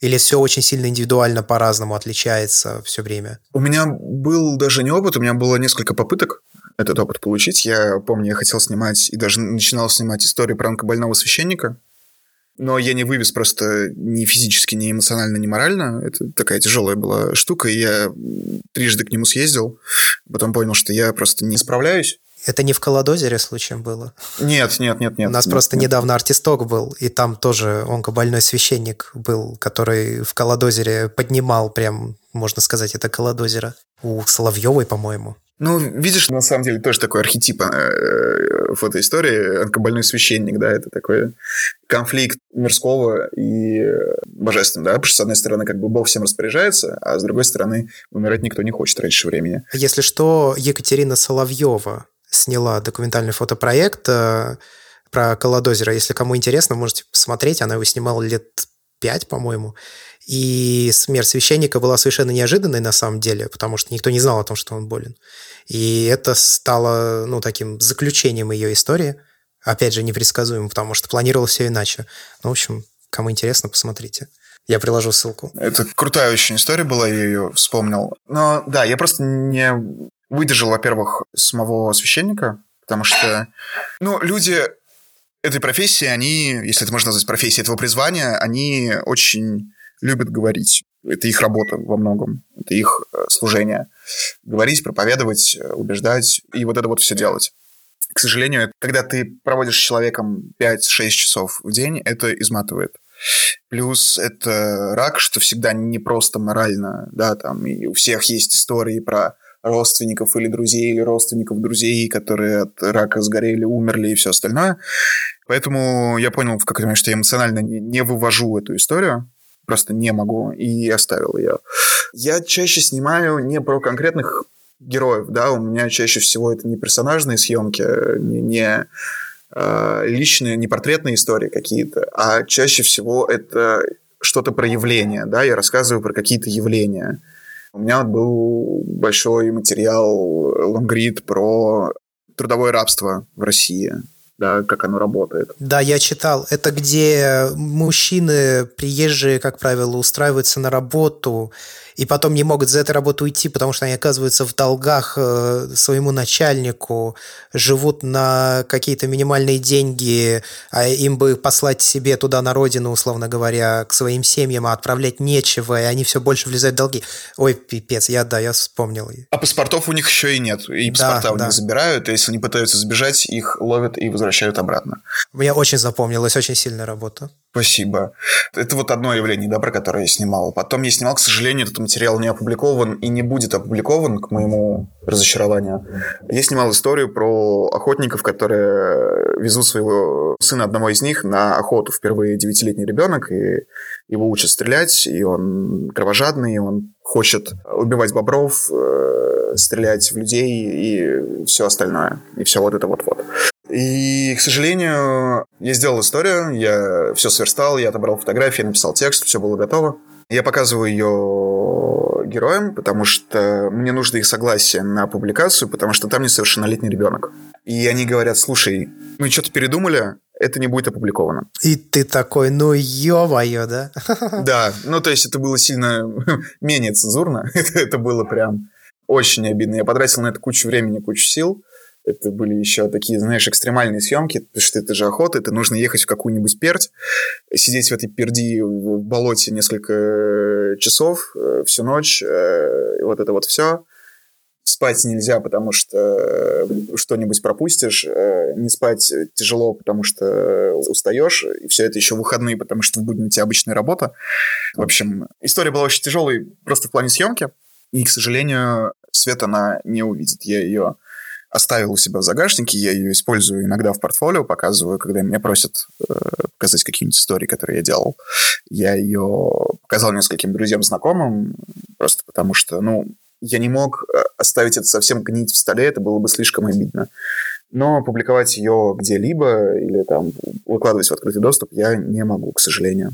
Или все очень сильно индивидуально по-разному отличается все время? У меня был даже не опыт, у меня было несколько попыток этот опыт получить. Я помню, я хотел снимать и даже начинал снимать историю про онкобольного священника. Но я не вывез просто ни физически, ни эмоционально, ни морально. Это такая тяжелая была штука. И я трижды к нему съездил. Потом понял, что я просто не справляюсь. Это не в Колодозере случаем было? Нет, нет, нет, нет. У нас нет, просто нет. недавно артисток был, и там тоже онкобольной священник был, который в Колодозере поднимал прям, можно сказать, это Колодозера. У Соловьевой, по-моему. Ну, видишь, на самом деле тоже такой архетип э, фотоистории. Онкобольной священник, да, это такой конфликт мирского и божественного, да, потому что, с одной стороны, как бы Бог всем распоряжается, а с другой стороны, умирать никто не хочет раньше времени. Если что, Екатерина Соловьева сняла документальный фотопроект э, про Колодозера. Если кому интересно, можете посмотреть. Она его снимала лет пять, по-моему. И смерть священника была совершенно неожиданной на самом деле, потому что никто не знал о том, что он болен. И это стало, ну, таким заключением ее истории. Опять же, непредсказуемым, потому что планировалось все иначе. Ну, в общем, кому интересно, посмотрите. Я приложу ссылку. Это крутая очень история была, я ее вспомнил. Но да, я просто не выдержал, во-первых, самого священника, потому что, ну, люди этой профессии, они, если это можно назвать профессией этого призвания, они очень любят говорить. Это их работа во многом, это их э, служение. Говорить, проповедовать, э, убеждать и вот это вот все делать. К сожалению, когда ты проводишь с человеком 5-6 часов в день, это изматывает. Плюс это рак, что всегда не просто морально, да, там, и у всех есть истории про родственников или друзей, или родственников друзей, которые от рака сгорели, умерли и все остальное. Поэтому я понял в какой-то момент, что я эмоционально не вывожу эту историю, просто не могу, и оставил ее. Я чаще снимаю не про конкретных героев, да, у меня чаще всего это не персонажные съемки, не, не э, личные, не портретные истории какие-то, а чаще всего это что-то про явление, да, я рассказываю про какие-то явления. У меня был большой материал, лонгрид про трудовое рабство в России да, как оно работает. Да, я читал. Это где мужчины, приезжие, как правило, устраиваются на работу, и потом не могут за этой работы уйти, потому что они оказываются в долгах э, своему начальнику, живут на какие-то минимальные деньги, а им бы послать себе туда на родину, условно говоря, к своим семьям, а отправлять нечего, и они все больше влезают в долги. Ой, пипец, я, да, я вспомнил. А паспортов у них еще и нет, и паспорта да, у да. них забирают, и если они пытаются сбежать, их ловят и возвращают обратно. Мне очень запомнилась, очень сильная работа. Спасибо. Это вот одно явление, да, про которое я снимал. Потом я снимал, к сожалению, этот материал не опубликован и не будет опубликован, к моему разочарованию. Я снимал историю про охотников, которые везут своего сына, одного из них, на охоту. Впервые девятилетний ребенок, и его учат стрелять, и он кровожадный, и он хочет убивать бобров, э, стрелять в людей и все остальное. И все вот это вот-вот. И, к сожалению, я сделал историю, я все сверстал, я отобрал фотографии, написал текст, все было готово. Я показываю ее героям, потому что мне нужно их согласие на публикацию, потому что там несовершеннолетний ребенок. И они говорят, слушай, мы что-то передумали, это не будет опубликовано. И ты такой, ну ё-моё, да? Да, ну то есть это было сильно менее цензурно, это, было прям очень обидно. Я потратил на это кучу времени, кучу сил, это были еще такие, знаешь, экстремальные съемки, потому что это же охота, это нужно ехать в какую-нибудь пердь, сидеть в этой перди в болоте несколько часов э, всю ночь, э, вот это вот все. Спать нельзя, потому что э, что-нибудь пропустишь. Не спать тяжело, потому что устаешь. И все это еще выходные, потому что в будни у тебя обычная работа. В общем, история была очень тяжелой просто в плане съемки. И, к сожалению, Свет она не увидит. Я ее оставил у себя в загашнике, я ее использую иногда в портфолио, показываю, когда меня просят э, показать какие-нибудь истории, которые я делал. Я ее показал нескольким друзьям, знакомым, просто потому что, ну, я не мог э, оставить это совсем гнить в столе, это было бы слишком обидно. Но публиковать ее где-либо или там выкладывать в открытый доступ я не могу, к сожалению.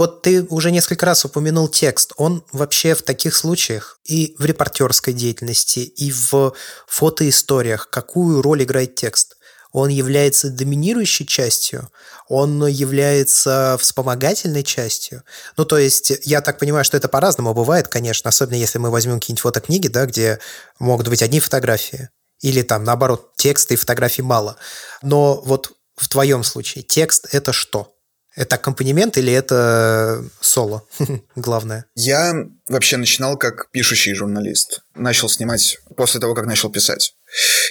Вот ты уже несколько раз упомянул текст. Он вообще в таких случаях и в репортерской деятельности, и в фотоисториях, какую роль играет текст? Он является доминирующей частью, он является вспомогательной частью. Ну, то есть, я так понимаю, что это по-разному бывает, конечно, особенно если мы возьмем какие-нибудь фотокниги, да, где могут быть одни фотографии, или там, наоборот, текста и фотографий мало. Но вот в твоем случае текст – это что? Это аккомпанемент или это соло главное? Я вообще начинал как пишущий журналист. Начал снимать после того, как начал писать.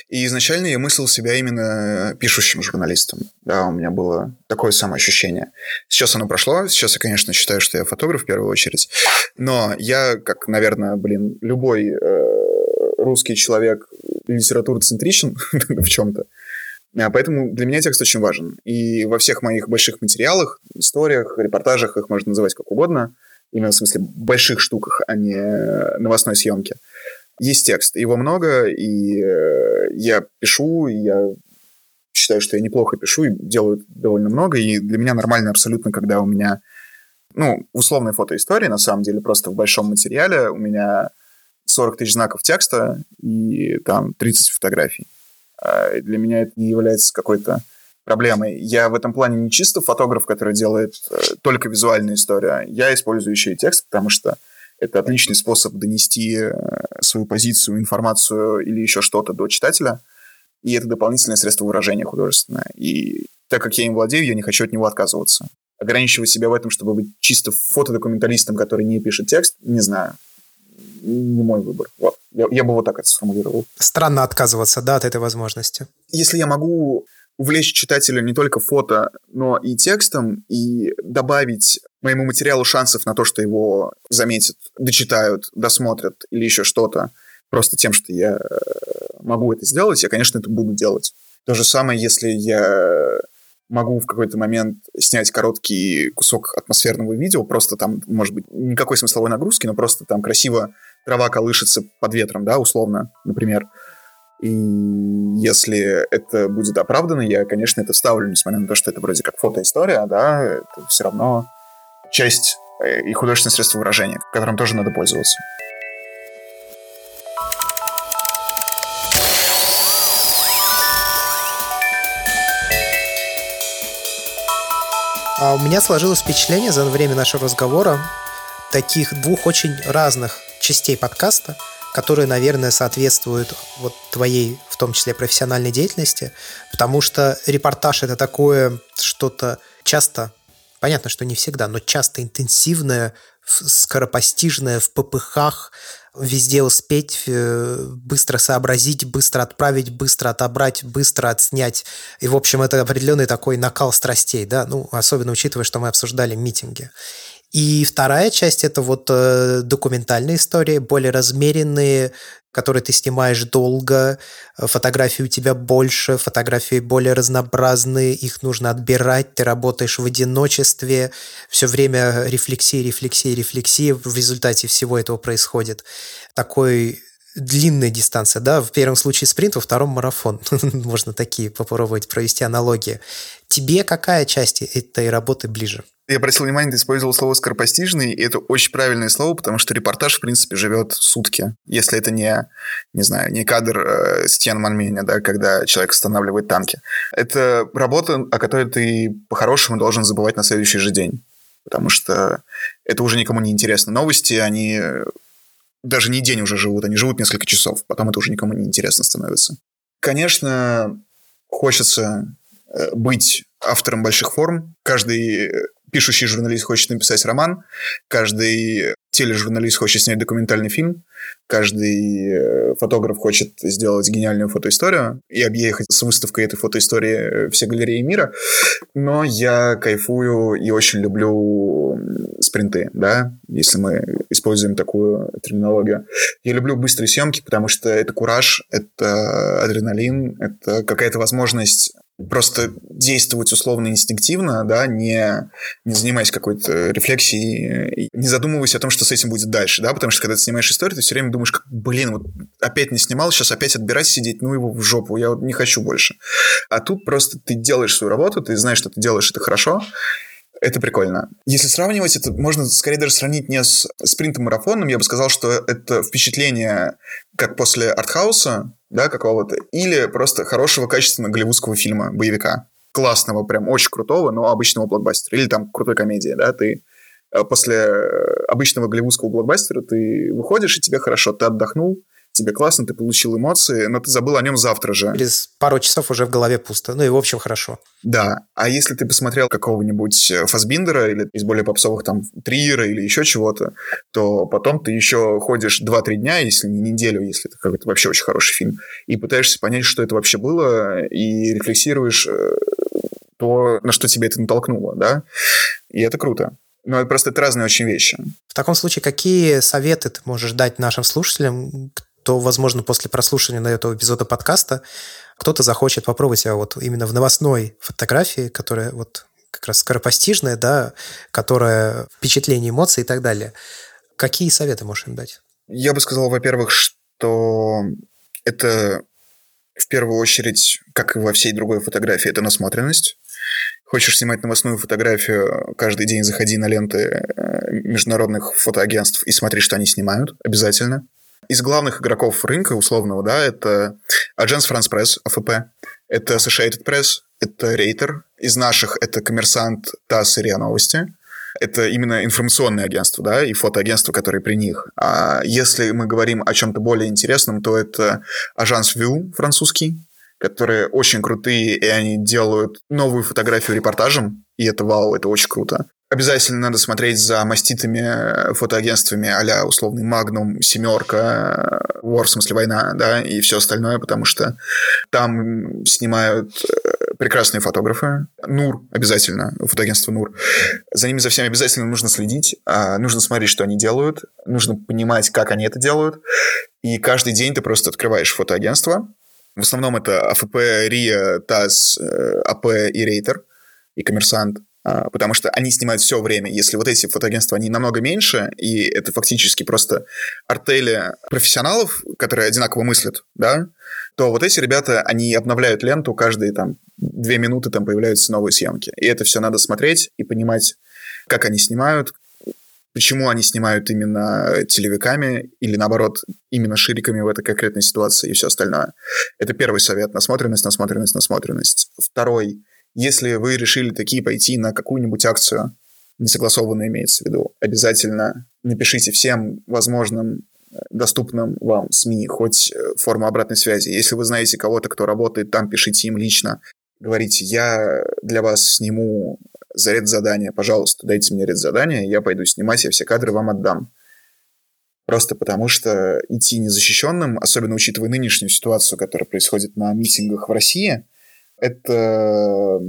И изначально я мыслил себя именно пишущим журналистом. Да, у меня было такое самое ощущение. Сейчас оно прошло. Сейчас я, конечно, считаю, что я фотограф в первую очередь. Но я, как, наверное, блин, любой э, русский человек литературоцентричен в чем-то. А поэтому для меня текст очень важен. И во всех моих больших материалах, историях, репортажах, их можно называть как угодно, именно в смысле больших штуках, а не новостной съемки, есть текст. Его много, и э, я пишу, и я считаю, что я неплохо пишу и делаю довольно много, и для меня нормально абсолютно, когда у меня, ну, условная фотоистория, на самом деле, просто в большом материале у меня 40 тысяч знаков текста и там 30 фотографий. А для меня это не является какой-то проблемой. Я в этом плане не чисто фотограф, который делает э, только визуальную историю. Я использую еще и текст, потому что это отличный способ донести э, свою позицию, информацию или еще что-то до читателя. И это дополнительное средство выражения художественное. И так как я им владею, я не хочу от него отказываться. Ограничивать себя в этом, чтобы быть чисто фотодокументалистом, который не пишет текст, не знаю. Не мой выбор. Вот. Я, я бы вот так это сформулировал. Странно отказываться, да, от этой возможности. Если я могу увлечь читателя не только фото, но и текстом, и добавить моему материалу шансов на то, что его заметят, дочитают, досмотрят или еще что-то, просто тем, что я э, могу это сделать, я, конечно, это буду делать. То же самое, если я могу в какой-то момент снять короткий кусок атмосферного видео, просто там, может быть, никакой смысловой нагрузки, но просто там красиво трава колышется под ветром, да, условно, например. И если это будет оправдано, я, конечно, это вставлю, несмотря на то, что это вроде как фотоистория, да, это все равно часть э, и художественное средство выражения, которым тоже надо пользоваться. А у меня сложилось впечатление за время нашего разговора таких двух очень разных частей подкаста, которые, наверное, соответствуют вот твоей, в том числе, профессиональной деятельности, потому что репортаж – это такое что-то часто, понятно, что не всегда, но часто интенсивное, скоропостижное, в ППХ, везде успеть, э, быстро сообразить, быстро отправить, быстро отобрать, быстро отснять. И, в общем, это определенный такой накал страстей, да, ну, особенно учитывая, что мы обсуждали митинги. И вторая часть – это вот э, документальные истории, более размеренные, которые ты снимаешь долго, фотографий у тебя больше, фотографии более разнообразные, их нужно отбирать, ты работаешь в одиночестве, все время рефлексии, рефлексии, рефлексии, в результате всего этого происходит. Такой длинная дистанция, да, в первом случае спринт, во втором марафон. Можно такие попробовать провести аналогии. Тебе какая часть этой работы ближе? Я обратил внимание, ты использовал слово «скоропостижный», и это очень правильное слово, потому что репортаж, в принципе, живет сутки. Если это не, не знаю, не кадр э, с Тяньаньмэня, да, когда человек останавливает танки. Это работа, о которой ты по-хорошему должен забывать на следующий же день. Потому что это уже никому не интересно. Новости, они даже не день уже живут, они живут несколько часов. Потом это уже никому не интересно становится. Конечно, хочется э, быть автором больших форм. Каждый пишущий журналист хочет написать роман, каждый тележурналист хочет снять документальный фильм, каждый э, фотограф хочет сделать гениальную фотоисторию и объехать с выставкой этой фотоистории э, все галереи мира, но я кайфую и очень люблю спринты, да, если мы используем такую терминологию. Я люблю быстрые съемки, потому что это кураж, это адреналин, это какая-то возможность просто действовать условно инстинктивно, да, не, не занимаясь какой-то рефлексией, не задумываясь о том, что с этим будет дальше, да, потому что когда ты снимаешь историю, ты все время думаешь, как, блин, вот опять не снимал, сейчас опять отбирать сидеть, ну его в жопу, я вот не хочу больше. А тут просто ты делаешь свою работу, ты знаешь, что ты делаешь это хорошо, это прикольно. Если сравнивать, это можно скорее даже сравнить не с спринтом-марафоном. Я бы сказал, что это впечатление, как после артхауса, да, какого-то, или просто хорошего, качественного голливудского фильма, боевика. Классного, прям очень крутого, но обычного блокбастера. Или там крутой комедии, да, ты э, после обычного голливудского блокбастера ты выходишь, и тебе хорошо, ты отдохнул, тебе классно, ты получил эмоции, но ты забыл о нем завтра же. Через пару часов уже в голове пусто. Ну и в общем хорошо. Да. А если ты посмотрел какого-нибудь э, Фасбиндера или из более попсовых там Триера или еще чего-то, то потом ты еще ходишь 2-3 дня, если не неделю, если это какой-то вообще очень хороший фильм, и пытаешься понять, что это вообще было, и рефлексируешь э, то, на что тебе это натолкнуло, да? И это круто. Но это просто это разные очень вещи. В таком случае, какие советы ты можешь дать нашим слушателям, то, возможно, после прослушивания этого эпизода подкаста кто-то захочет попробовать себя вот именно в новостной фотографии, которая вот как раз скоропостижная, да, которая впечатление, эмоции и так далее. Какие советы можешь им дать? Я бы сказал, во-первых, что это в первую очередь, как и во всей другой фотографии, это насмотренность. Хочешь снимать новостную фотографию, каждый день заходи на ленты э, международных фотоагентств и смотри, что они снимают, обязательно. Из главных игроков рынка условного, да, это Agence France Press, АФП, это Associated Press, это Рейтер. Из наших это Коммерсант, ТАСС и РИА Новости. Это именно информационные агентства, да, и фотоагентства, которые при них. А если мы говорим о чем-то более интересном, то это Agence View французский, которые очень крутые, и они делают новую фотографию репортажем, и это вау, это очень круто. Обязательно надо смотреть за маститыми фотоагентствами а условный Магнум, Семерка, War, в смысле война, да, и все остальное, потому что там снимают э, прекрасные фотографы. Нур обязательно, фотоагентство Нур. За ними за всеми обязательно нужно следить, а, нужно смотреть, что они делают, нужно понимать, как они это делают. И каждый день ты просто открываешь фотоагентство. В основном это АФП, РИА, ТАСС, э, АП и Рейтер, и Коммерсант – потому что они снимают все время. Если вот эти фотоагентства, они намного меньше, и это фактически просто артели профессионалов, которые одинаково мыслят, да, то вот эти ребята, они обновляют ленту каждые там две минуты, там появляются новые съемки. И это все надо смотреть и понимать, как они снимают, почему они снимают именно телевиками или, наоборот, именно шириками в этой конкретной ситуации и все остальное. Это первый совет. Насмотренность, насмотренность, насмотренность. Второй если вы решили такие пойти на какую-нибудь акцию, несогласованно имеется в виду, обязательно напишите всем возможным э, доступным вам СМИ хоть э, форму обратной связи. Если вы знаете кого-то, кто работает там, пишите им лично. Говорите, я для вас сниму за задания, пожалуйста, дайте мне задания, я пойду снимать, я все кадры вам отдам. Просто потому что идти незащищенным, особенно учитывая нынешнюю ситуацию, которая происходит на митингах в России – это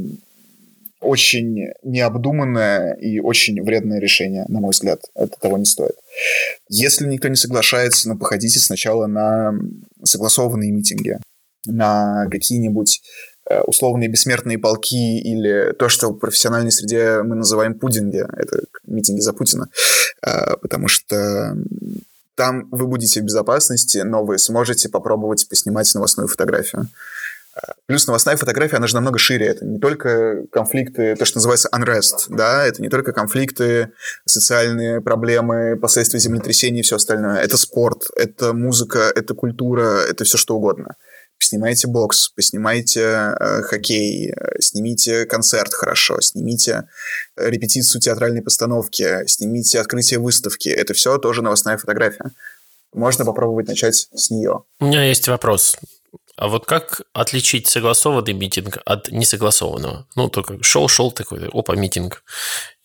очень необдуманное и очень вредное решение, на мой взгляд. Это того не стоит. Если никто не соглашается, ну, походите сначала на согласованные митинги, на какие-нибудь э, условные бессмертные полки или то, что в профессиональной среде мы называем пудинги. Это митинги за Путина. Э, потому что там вы будете в безопасности, но вы сможете попробовать поснимать новостную фотографию. Плюс новостная фотография, она же намного шире. Это не только конфликты, то, что называется unrest, да, это не только конфликты, социальные проблемы, последствия землетрясений и все остальное. Это спорт, это музыка, это культура, это все что угодно. Поснимайте бокс, поснимайте э, хоккей, снимите концерт хорошо, снимите репетицию театральной постановки, снимите открытие выставки. Это все тоже новостная фотография. Можно попробовать начать с нее. У меня есть вопрос. А вот как отличить согласованный митинг от несогласованного? Ну, только шел-шел такой, опа, митинг.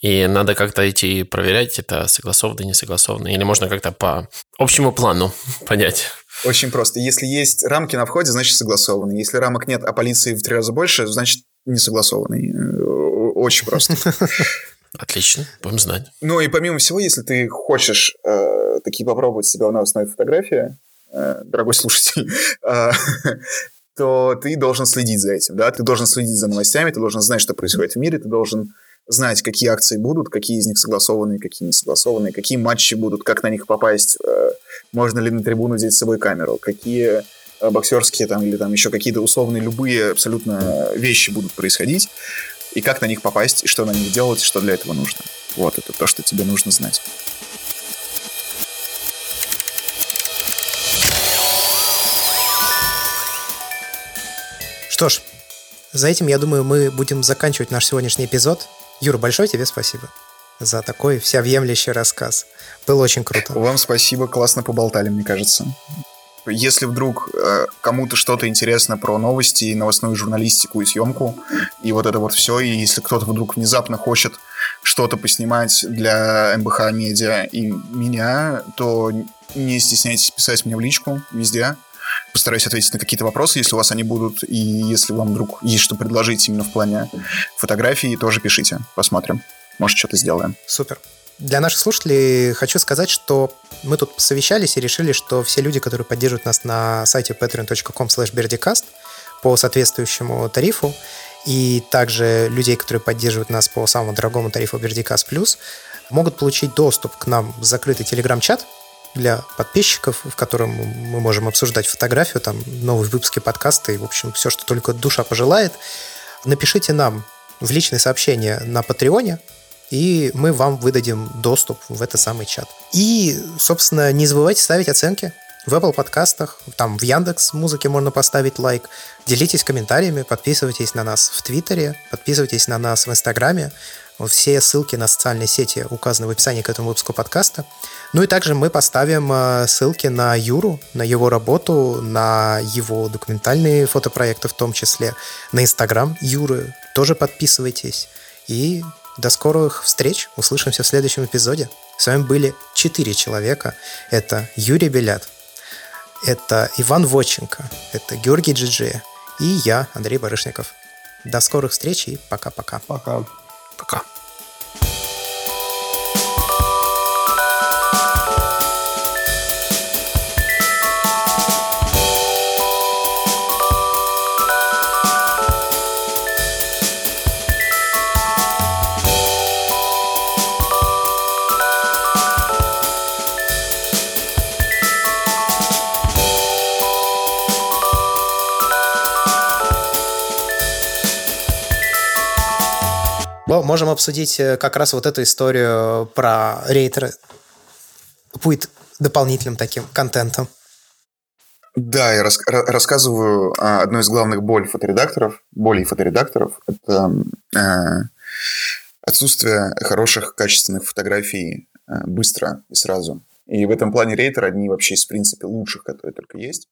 И надо как-то идти проверять, это согласованный, несогласованный. Или можно как-то по общему плану понять. Очень просто. Если есть рамки на входе, значит согласованный. Если рамок нет, а полиции в три раза больше, значит не согласованный. Э, очень просто. Отлично, будем знать. Ну и помимо всего, если ты хочешь э, такие попробовать себя на основе фотографии, дорогой слушатель, э, то ты должен следить за этим, да, ты должен следить за новостями, ты должен знать, что происходит в мире, ты должен знать, какие акции будут, какие из них согласованные, какие не согласованные, какие матчи будут, как на них попасть, э, можно ли на трибуну взять с собой камеру, какие боксерские там или там еще какие-то условные любые абсолютно вещи будут происходить, и как на них попасть, и что на них делать, и что для этого нужно. Вот, это то, что тебе нужно знать. Что ж, за этим, я думаю, мы будем заканчивать наш сегодняшний эпизод. Юра, большое тебе спасибо за такой всеобъемлющий рассказ. Было очень круто. Вам спасибо, классно поболтали, мне кажется. Если вдруг э, кому-то что-то интересно про новости, новостную журналистику и съемку, и вот это вот все, и если кто-то вдруг внезапно хочет что-то поснимать для МБХ Медиа и меня, то не стесняйтесь писать мне в личку везде постараюсь ответить на какие-то вопросы, если у вас они будут, и если вам вдруг есть что предложить именно в плане фотографии, тоже пишите, посмотрим. Может, что-то сделаем. Супер. Для наших слушателей хочу сказать, что мы тут совещались и решили, что все люди, которые поддерживают нас на сайте patreon.com slash по соответствующему тарифу, и также людей, которые поддерживают нас по самому дорогому тарифу Бердикас Плюс, могут получить доступ к нам в закрытый телеграм-чат для подписчиков, в котором мы можем обсуждать фотографию, там новые выпуски подкаста и, в общем, все, что только душа пожелает. Напишите нам в личное сообщение на Патреоне, и мы вам выдадим доступ в этот самый чат. И, собственно, не забывайте ставить оценки в Apple подкастах, там в Яндекс музыке можно поставить лайк. Делитесь комментариями, подписывайтесь на нас в Твиттере, подписывайтесь на нас в Инстаграме. Все ссылки на социальные сети указаны в описании к этому выпуску подкаста. Ну и также мы поставим э, ссылки на Юру, на его работу, на его документальные фотопроекты в том числе, на Инстаграм Юры. Тоже подписывайтесь. И до скорых встреч. Услышимся в следующем эпизоде. С вами были четыре человека. Это Юрий Белят, это Иван Воченко, это Георгий Джиджи и я, Андрей Барышников. До скорых встреч и пока-пока. Пока. Пока. Пока. Можем обсудить как раз вот эту историю про рейтеры. Будет дополнительным таким контентом. Да, я рас- рассказываю а, одну из главных боль фоторедакторов, болей фоторедакторов. Это э, отсутствие хороших, качественных фотографий э, быстро и сразу. И в этом плане рейтер одни вообще из принципе лучших, которые только есть.